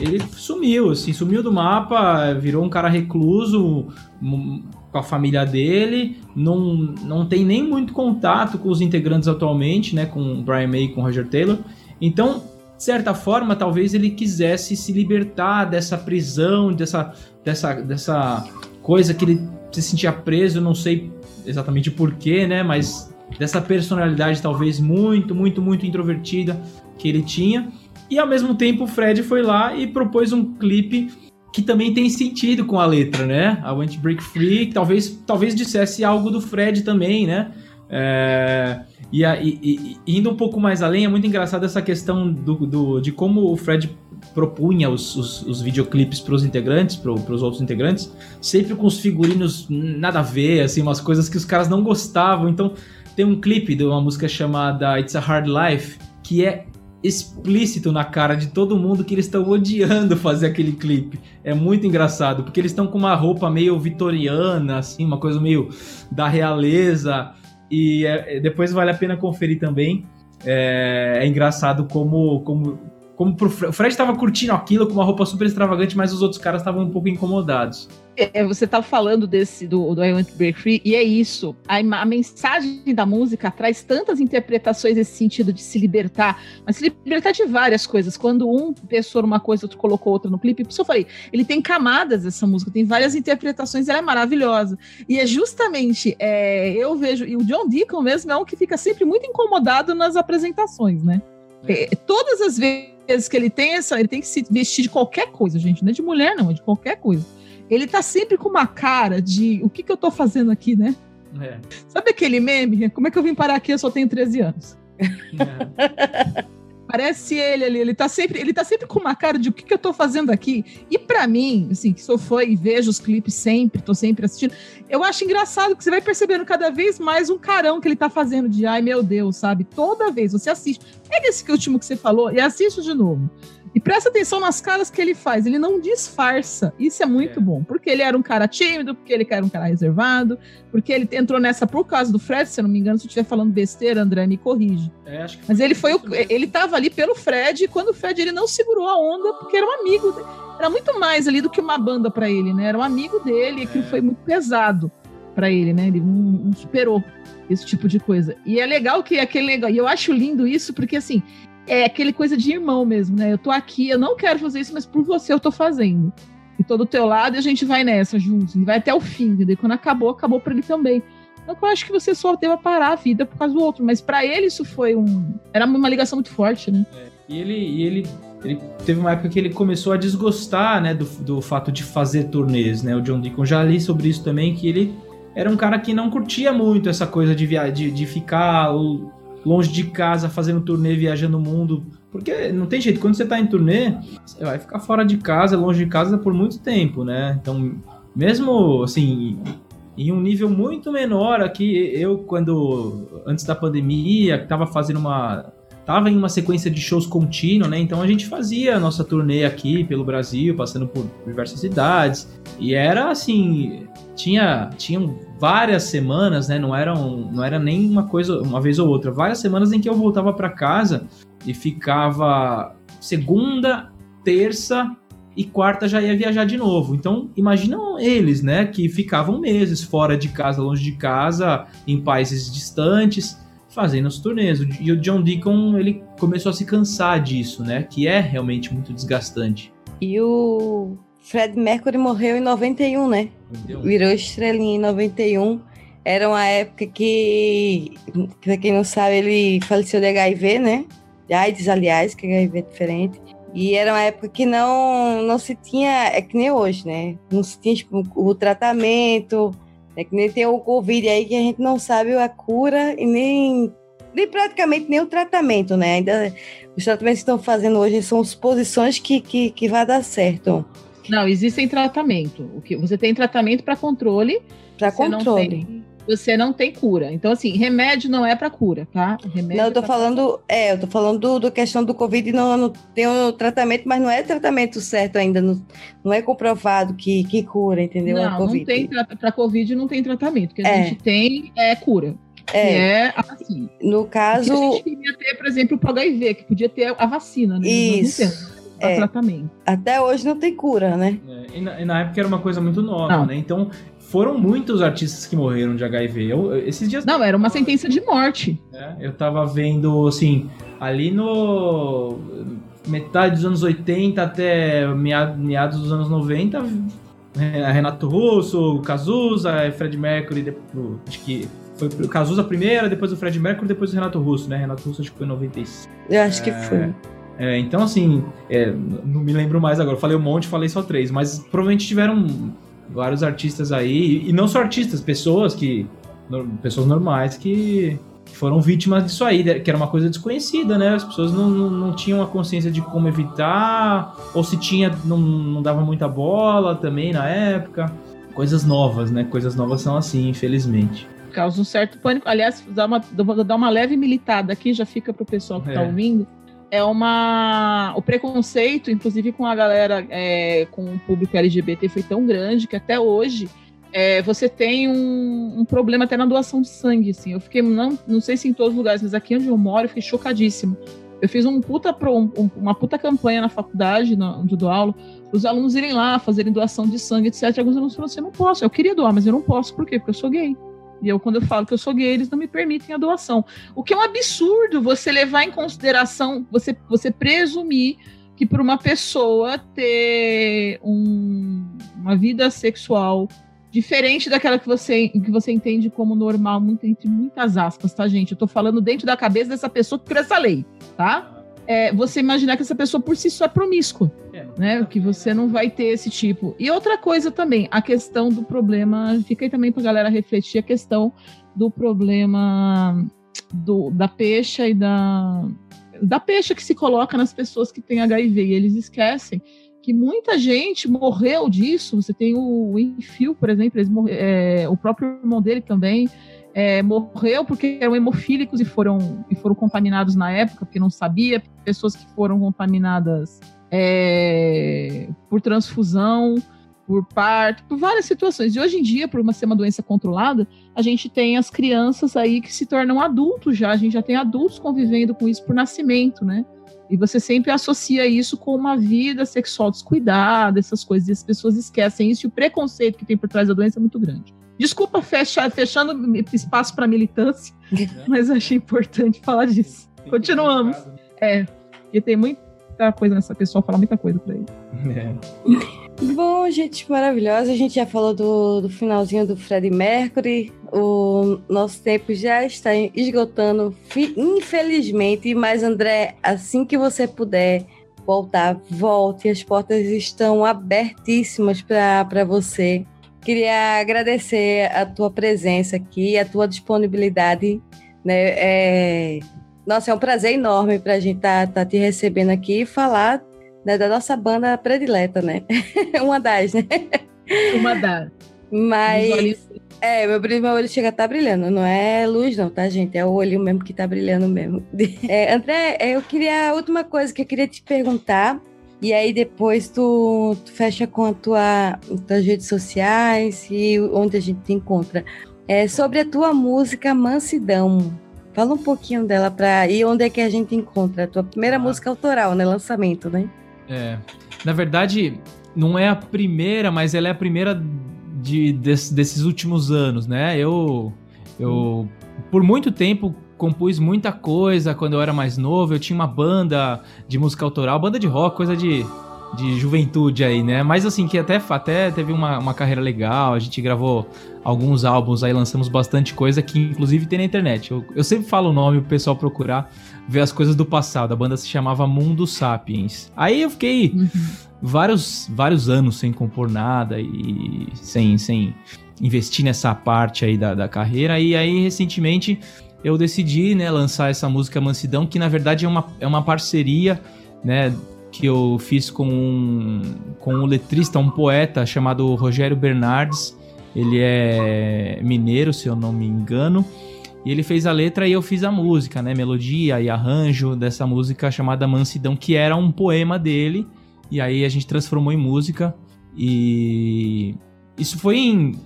Ele sumiu, assim, sumiu do mapa, virou um cara recluso com a família dele, não, não tem nem muito contato com os integrantes atualmente, né? Com o Brian May e com o Roger Taylor. Então, de certa forma, talvez ele quisesse se libertar dessa prisão, dessa, dessa, dessa coisa que ele se sentia preso, não sei exatamente porquê, né? Mas dessa personalidade talvez muito, muito, muito introvertida que ele tinha. E ao mesmo tempo o Fred foi lá e propôs um clipe que também tem sentido com a letra, né? A Want Break Free, que talvez, talvez dissesse algo do Fred também, né? É, e, e- e- e indo um pouco mais além, é muito engraçado essa questão do, do- de como o Fred propunha os, os, os videoclipes para os integrantes, para os outros integrantes, sempre com os figurinos nada a ver, assim, umas coisas que os caras não gostavam. Então, tem um clipe de uma música chamada It's a Hard Life, que é explícito na cara de todo mundo que eles estão odiando fazer aquele clipe. É muito engraçado, porque eles estão com uma roupa meio vitoriana, assim, uma coisa meio da realeza. E é- depois vale a pena conferir também. É, é engraçado como, como, como pro Fre- o Fred tava curtindo aquilo com uma roupa super extravagante, mas os outros caras estavam um pouco incomodados. É, você tá falando desse do, do I Want to Break Free, e é isso. A, a mensagem da música traz tantas interpretações nesse sentido de se libertar, mas se libertar de várias coisas. Quando um pensou numa coisa, outro colocou outra no clipe, por isso eu falei, ele tem camadas essa música, tem várias interpretações, ela é maravilhosa. E é justamente, é, eu vejo, e o John Deacon mesmo é um que fica sempre muito incomodado nas apresentações, né? É, todas as vezes que ele tem essa, ele tem que se vestir de qualquer coisa, gente, não é de mulher, não, é de qualquer coisa. Ele tá sempre com uma cara de o que, que eu tô fazendo aqui, né? É. Sabe aquele meme? Como é que eu vim parar aqui? Eu só tenho 13 anos. [LAUGHS] Parece ele ali, ele tá sempre, ele tá sempre com uma cara de o que, que eu tô fazendo aqui. E pra mim, assim, que sou fã e vejo os clipes sempre, tô sempre assistindo, eu acho engraçado que você vai percebendo cada vez mais um carão que ele tá fazendo de ai meu Deus, sabe? Toda vez você assiste. Pega esse que último que você falou e assiste de novo. E presta atenção nas caras que ele faz, ele não disfarça. Isso é muito É. bom, porque ele era um cara tímido, porque ele era um cara reservado, porque ele entrou nessa por causa do Fred, se eu não me engano, se eu estiver falando besteira, André, me corrige. É, acho que Mas ele foi o, ele tava ali pelo Fred, e quando o Fred ele não segurou a onda, porque era um amigo, era muito mais ali do que uma banda pra ele, né? Era um amigo dele, e aquilo É. foi muito pesado pra ele, né? Ele não, não superou esse tipo de coisa. E é legal que é aquele legal, e eu acho lindo isso porque assim, é aquele coisa de irmão mesmo, né? Eu tô aqui, eu não quero fazer isso, mas por você eu tô fazendo. E tô do teu lado e a gente vai nessa juntos, e vai até o fim, entendeu? Quando acabou, acabou pra ele também. Então eu acho que você só deva parar a vida por causa do outro, mas pra ele isso foi um. Era uma ligação muito forte, né? E ele, e ele, ele teve uma época que ele começou a desgostar, né, do, do fato de fazer turnês, né? O John Deacon já li sobre isso também, que ele era um cara que não curtia muito essa coisa de, via de, de ficar longe de casa fazendo turnê, viajando o mundo. Porque não tem jeito, quando você tá em turnê, você vai ficar fora de casa, longe de casa por muito tempo, né? Então, mesmo assim, em um nível muito menor aqui, eu quando antes da pandemia, tava fazendo uma tava em uma sequência de shows contínua, né? Então a gente fazia a nossa turnê aqui pelo Brasil, passando por diversas cidades. E era assim, tinha tinham várias semanas, né? Não eram não era nem uma coisa uma vez ou outra, várias semanas em que eu voltava para casa e ficava segunda, terça e quarta já ia viajar de novo. Então, imaginam eles, né, que ficavam meses fora de casa, longe de casa, em países distantes, fazendo os turnês. E o John Deacon, ele começou a se cansar disso, né, que é realmente muito desgastante. E o Fred Mercury morreu em 91, né? Entendeu? Virou estrelinha em 91. Era uma época que, pra quem não sabe, ele faleceu de HIV, né? De AIDS, aliás, que HIV é diferente. E era uma época que não, não se tinha, é que nem hoje, né? Não se tinha tipo, o tratamento, é que nem tem o Covid aí que a gente não sabe a cura e nem, nem praticamente nem o tratamento, né? Ainda os tratamentos que estão fazendo hoje são suposições que, que, que vai dar certo Não, existem tratamento. O que você tem tratamento para controle, para Você não controle. tem- você não tem cura. Então assim, remédio não é para cura, tá? Remédio Não, eu tô é falando, é, eu tô falando do, do questão do Covid, não, não tem o tratamento, mas não é tratamento certo ainda, não, não é comprovado que, que cura, entendeu? a Não, não tem para covid não tem tratamento. O que a É. gente tem é cura, É, é a vacina. no O que a caso, gente queria ter, por exemplo, pro HIV, que podia ter a vacina, né? Isso, é. tratamento. até hoje não tem cura, né? É, e, na, e na época era uma coisa muito nova, Não. né? Então, foram muitos artistas que morreram de HIV. Eu, eu- esses dias Não, era uma sentença de morte. né? Eu tava vendo, assim, ali no metade dos anos 80 até mea- meados dos anos 90, é, Renato Russo, Cazuza, Fred Mercury, acho que foi o Cazuza primeiro, depois o Fred Mercury, depois o Renato Russo, né? Renato Russo acho que foi em 96. Eu acho que É. foi. É, então, assim, é, não me lembro mais agora. Eu falei um monte, falei só três. Mas provavelmente tiveram vários artistas aí. E não só artistas, pessoas que. Pessoas normais que, foram vítimas disso aí, né, que era uma coisa desconhecida, né? As pessoas não, não, não tinham a consciência de como evitar, ou se tinha, não, não dava muita bola também na época. Coisas novas, né? Coisas novas são assim, infelizmente. Causa um certo pânico. Aliás, dar uma, vou dar uma leve militada aqui, já fica pro pessoal que tá É. ouvindo. É uma. O preconceito, inclusive com a galera, é, com o público LGBT, foi tão grande que até hoje é, você tem um, um problema até na doação de sangue. Assim. Eu fiquei, não, não sei se em todos os lugares, mas aqui onde eu moro, eu fiquei chocadíssimo. Eu fiz um puta pro, um- uma puta campanha na faculdade, onde eu dou aula, os alunos irem lá, fazerem doação de sangue, etc. Alguns alunos falaram assim: eu não posso, eu queria doar, mas eu não posso, por quê? Porque eu sou gay. E eu, quando eu falo que eu sou gay, eles não me permitem a doação. O que é um absurdo você levar em consideração, você, você presumir que para uma pessoa ter um- uma vida sexual diferente daquela que você, que você entende como normal, muito, entre muitas aspas, tá, gente? Eu tô falando dentro da cabeça dessa pessoa que criou essa lei, tá? É, você imaginar que essa pessoa por si só é promíscua, né? Que você não vai ter esse tipo. E outra coisa também, a questão do problema, fica aí também pra galera refletir a questão do problema do, da peixa e da da peixa que se coloca nas pessoas que têm HIV. E eles esquecem que muita gente morreu disso. Você tem o Enfio, por exemplo, morre- é, o próprio irmão dele também é, morreu porque eram hemofílicos e foram, e foram contaminados na época, porque não sabia. Pessoas que foram contaminadas é, por transfusão, por parto, por várias situações. E hoje em dia, por uma ser uma doença controlada, a gente tem as crianças aí que se tornam adultos já. A gente já tem adultos convivendo com isso por nascimento, né? E você sempre associa isso com uma vida sexual descuidada, essas coisas. E as pessoas esquecem isso e o preconceito que tem por trás da doença é muito grande. Desculpa fechar, fechando espaço para militância, mas achei importante falar disso. Continuamos. É, porque tem muita coisa nessa pessoa, falar muita coisa por aí. É. Bom, gente maravilhosa, a gente já falou do, do finalzinho do Fred Mercury. O nosso tempo já está esgotando, infelizmente. Mas, André, assim que você puder voltar, volte. As portas estão abertíssimas para você. Queria agradecer a tua presença aqui, a tua disponibilidade. Né? É... Nossa, é um prazer enorme para a gente estar te recebendo aqui e falar né, da nossa banda predileta, né? [LAUGHS] Uma das, né? Uma das. Mas. É, meu, meu olho chega a estar brilhando. Não é luz, não, tá, gente? É o olho mesmo que tá brilhando mesmo. [LAUGHS] É, André, é, eu queria. A última coisa que eu queria te perguntar. E aí depois tu, tu fecha com a tua, as tuas redes sociais e onde a gente te encontra. É sobre a tua música Mansidão. Fala um pouquinho dela pra. E onde é que a gente encontra? A tua primeira música autoral, né? Lançamento, né? É. Na verdade, não é a primeira, mas ela é a primeira de, des- desses últimos anos, né? Eu, eu, por muito tempo, compus muita coisa quando eu era mais novo. Eu tinha uma banda de música autoral, banda de rock, coisa de, de juventude aí, né? Mas assim, que até, até teve uma, uma carreira legal. A gente gravou alguns álbuns aí, lançamos bastante coisa que inclusive tem na internet. Eu, eu sempre falo o nome pro pessoal procurar ver as coisas do passado. A banda se chamava Mundo Sapiens. Aí eu fiquei vários, vários anos sem compor nada e sem, sem investir nessa parte aí da, da carreira. E aí, recentemente, eu decidi né, lançar essa música Mansidão, que na verdade é uma, é uma parceria, né? Que eu fiz com um, com um letrista, um poeta chamado Rogério Bernardes. Ele é mineiro, se eu não me engano. E ele fez a letra e eu fiz a música, né? Melodia e arranjo dessa música chamada Mansidão, que era um poema dele. E aí a gente transformou em música. E isso foi em.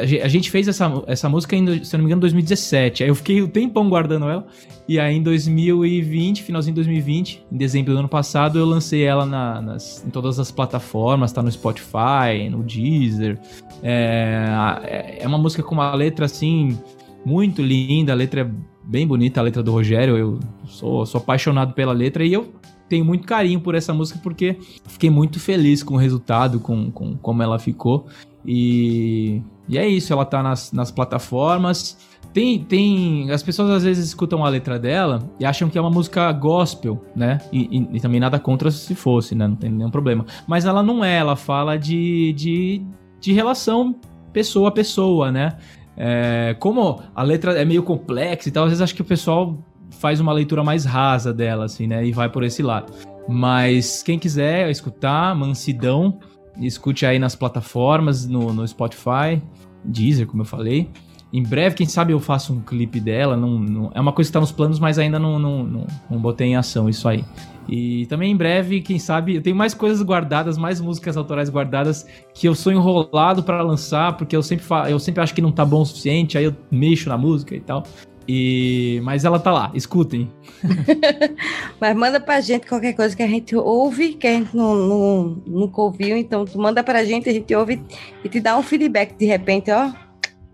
A ge- a gente fez essa, essa música, em, se não me engano, em 2017. Aí eu fiquei o tempão guardando ela. E aí em 2020, finalzinho de 2020, em dezembro do ano passado, eu lancei ela na- nas, em todas as plataformas, tá no Spotify, no Deezer. É- é uma música com uma letra assim, muito linda. A letra é bem bonita, a letra do Rogério. Eu sou, sou apaixonado pela letra e eu tenho muito carinho por essa música porque fiquei muito feliz com o resultado, com, com como ela ficou. E, e é isso, ela tá nas, nas plataformas. Tem, tem. As pessoas às vezes escutam a letra dela e acham que é uma música gospel, né? E, e- e também nada contra se fosse, né? Não tem nenhum problema. Mas ela não é, ela fala de, de, de relação pessoa a pessoa, né? É, como a letra é meio complexa e tal, às vezes acho que o pessoal faz uma leitura mais rasa dela, assim, né? E vai por esse lado. Mas quem quiser escutar, Mansidão, escute aí nas plataformas, no, no Spotify, Deezer, como eu falei. Em breve, quem sabe eu faço um clipe dela. Não, não- é uma coisa que tá nos planos, mas ainda não, não, não, não botei em ação isso aí. E também em breve, quem sabe, eu tenho mais coisas guardadas, mais músicas autorais guardadas que eu sou enrolado pra lançar, porque eu sempre, eu sempre acho que não tá bom o suficiente, aí eu mexo na música e tal. E mas ela tá lá, escutem. [LAUGHS] Mas manda pra gente qualquer coisa que a gente ouve, que a gente não, não, nunca ouviu. Então, tu manda pra gente, a gente ouve e te dá um feedback de repente, ó.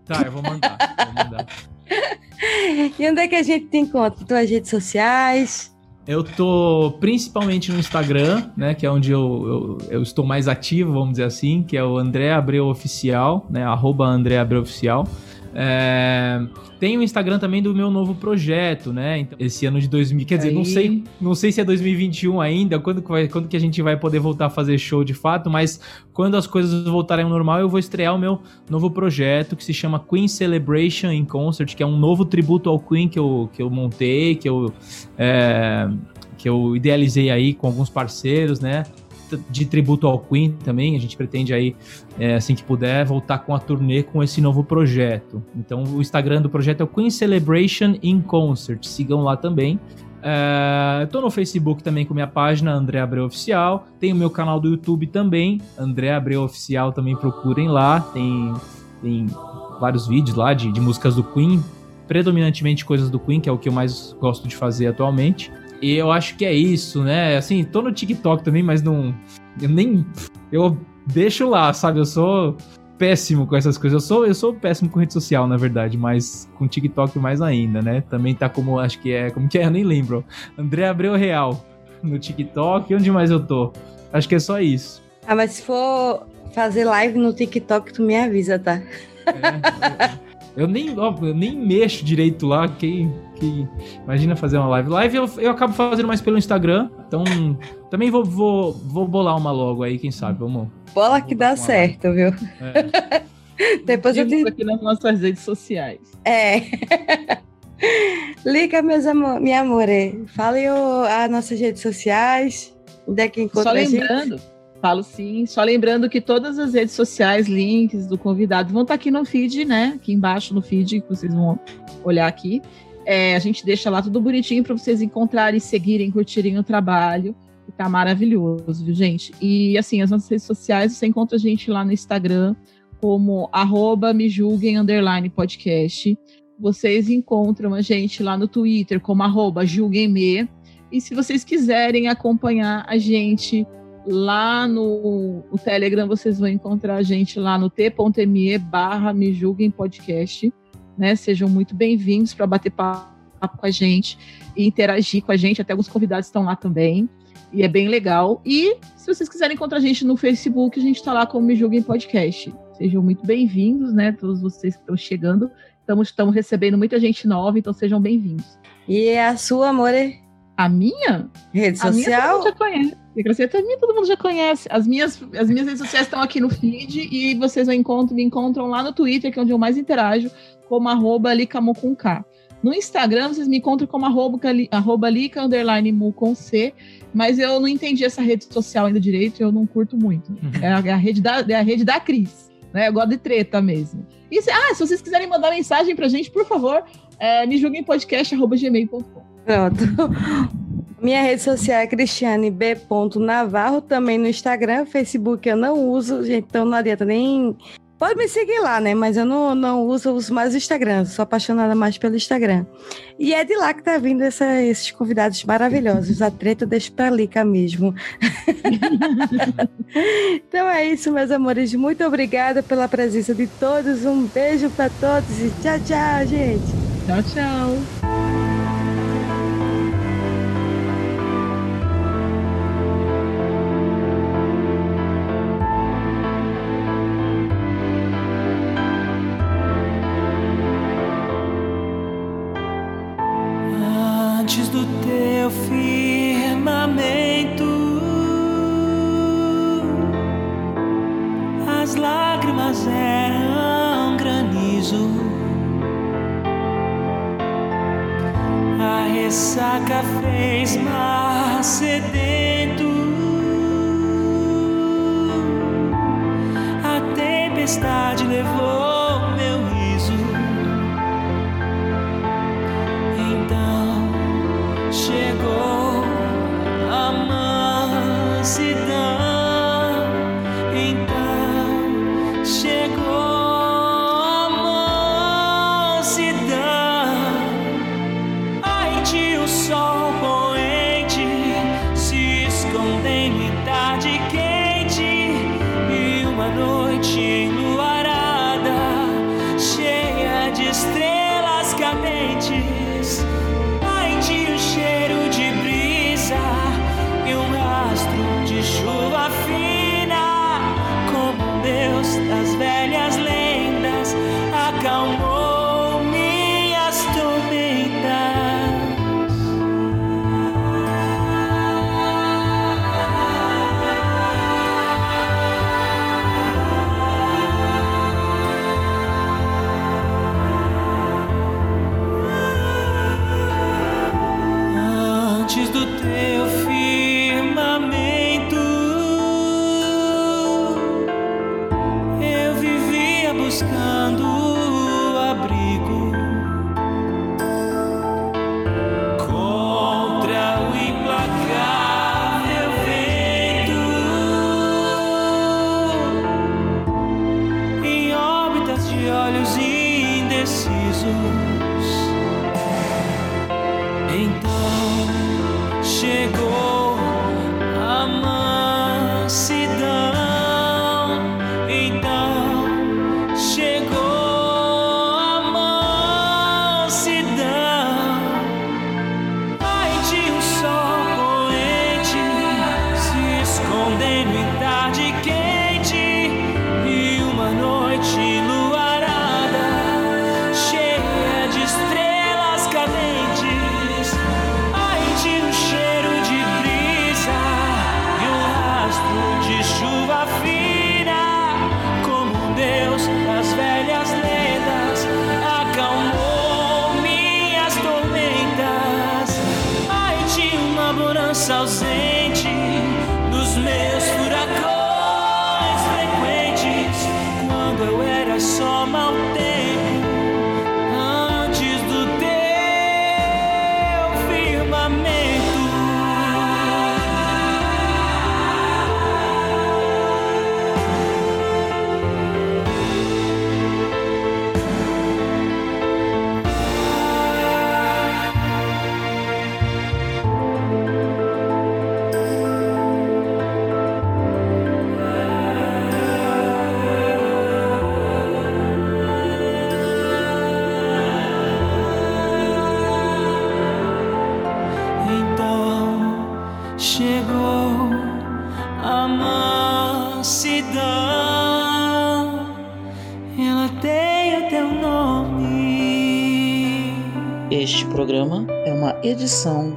Tá, eu vou mandar, vou mandar. [LAUGHS] E onde é que a gente te encontra? Tuas redes sociais? Eu tô principalmente no Instagram, né? Que é onde eu, eu, eu estou mais ativo, vamos dizer assim, que é o André Abreu Oficial, né? Arroba André Abreu Oficial. É, tem o Instagram também do meu novo projeto, né? Então, esse ano de 2000, quer dizer, não Aí. sei, não sei se é 2021 ainda, quando que, vai, quando que a gente vai poder voltar a fazer show de fato, mas quando as coisas voltarem ao normal, eu vou estrear o meu novo projeto que se chama Queen Celebration in Concert, que é um novo tributo ao Queen que eu, que eu montei, que eu, é, que eu idealizei aí com alguns parceiros, né? De tributo ao Queen também, a gente pretende aí, é, assim que puder, voltar com a turnê com esse novo projeto. Então, o Instagram do projeto é o Queen Celebration in Concert, sigam lá também. É, tô no Facebook também com minha página, André Abreu Oficial. Tem o meu canal do YouTube também, André Abreu Oficial, também procurem lá. Tem, tem vários vídeos lá de, de músicas do Queen, predominantemente coisas do Queen, que é o que eu mais gosto de fazer atualmente. E eu acho que é isso, né? Assim, tô no TikTok também, mas não. Eu nem. Eu deixo lá, sabe? Eu sou péssimo com essas coisas. Eu sou, eu sou péssimo com rede social, na verdade, mas com TikTok mais ainda, né? Também tá como, acho que é. Como que é? Eu nem lembro. André Abreu Real no TikTok. Onde mais eu tô? Acho que é só isso. Ah, mas se for fazer live no TikTok, tu me avisa, tá? [LAUGHS] Eu nem, ó, eu nem mexo direito lá. Quem, que imagina fazer uma live. Live eu, eu acabo fazendo mais pelo Instagram. Então também vou, vou, vou bolar uma logo aí, quem sabe. Vamos. Bola que dá lá. certo, viu? É. [LAUGHS] Depois eu te... aqui nas nossas redes sociais. É. [LAUGHS] Liga, meus amor, minha amore. Fale o, as nossas redes sociais. Onde é que encontra Só a gente? Falo sim, só lembrando que todas as redes sociais, links do convidado vão estar aqui no feed, né? Aqui embaixo no feed, que vocês vão olhar aqui. É, a gente deixa lá tudo bonitinho para vocês encontrarem, seguirem, curtirem o trabalho. que Tá maravilhoso, viu, gente? E assim, as nossas redes sociais, você encontra a gente lá no Instagram como arroba me julguem underline podcast. Vocês encontram a gente lá no Twitter como arroba julguemme. E se vocês quiserem acompanhar a gente lá no, no Telegram, vocês vão encontrar a gente lá no t.me barra me julguem podcast. Né? Sejam muito bem-vindos para bater papo com a gente e interagir com a gente. Até alguns convidados estão lá também. E é bem legal. E se vocês quiserem encontrar a gente no Facebook, a gente está lá como Me Julguem Podcast. Sejam muito bem-vindos, né? Todos vocês que estão chegando. Estamos, estamos recebendo muita gente nova, então sejam bem-vindos. E a sua, amore? A minha? Rede A minha todo social? mundo já conhece. Decresceta, a minha todo mundo já conhece. As minhas, as minhas redes sociais estão aqui no feed e vocês vão encontram, me encontram lá no Twitter, que é onde eu mais interajo, como arroba com K. No Instagram, vocês me encontram como arroba, Lica underline mu com C, mas eu não entendi essa rede social ainda direito, eu não curto muito. É a, é a rede, da, é a rede da Cris. Né? Eu gosto de treta mesmo. E se, ah, se vocês quiserem mandar mensagem pra gente, por favor, é, me julguem podcast.gmail.com. Pronto. Minha rede social é Cristiane B. Navarro, também no Instagram, Facebook eu não uso, gente, então não adianta nem. Pode me seguir lá, né? Mas eu não, não uso, uso mais o Instagram, sou apaixonada mais pelo Instagram. E é de lá que tá vindo essa- esses convidados maravilhosos. A treta eu deixo pra Lica mesmo. [LAUGHS] então é isso, meus amores. Muito obrigada pela presença de todos. Um beijo pra todos e tchau, tchau, gente. Tchau, tchau. A ressaca fez mar sedento. A tempestade levou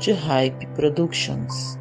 de Hype Productions.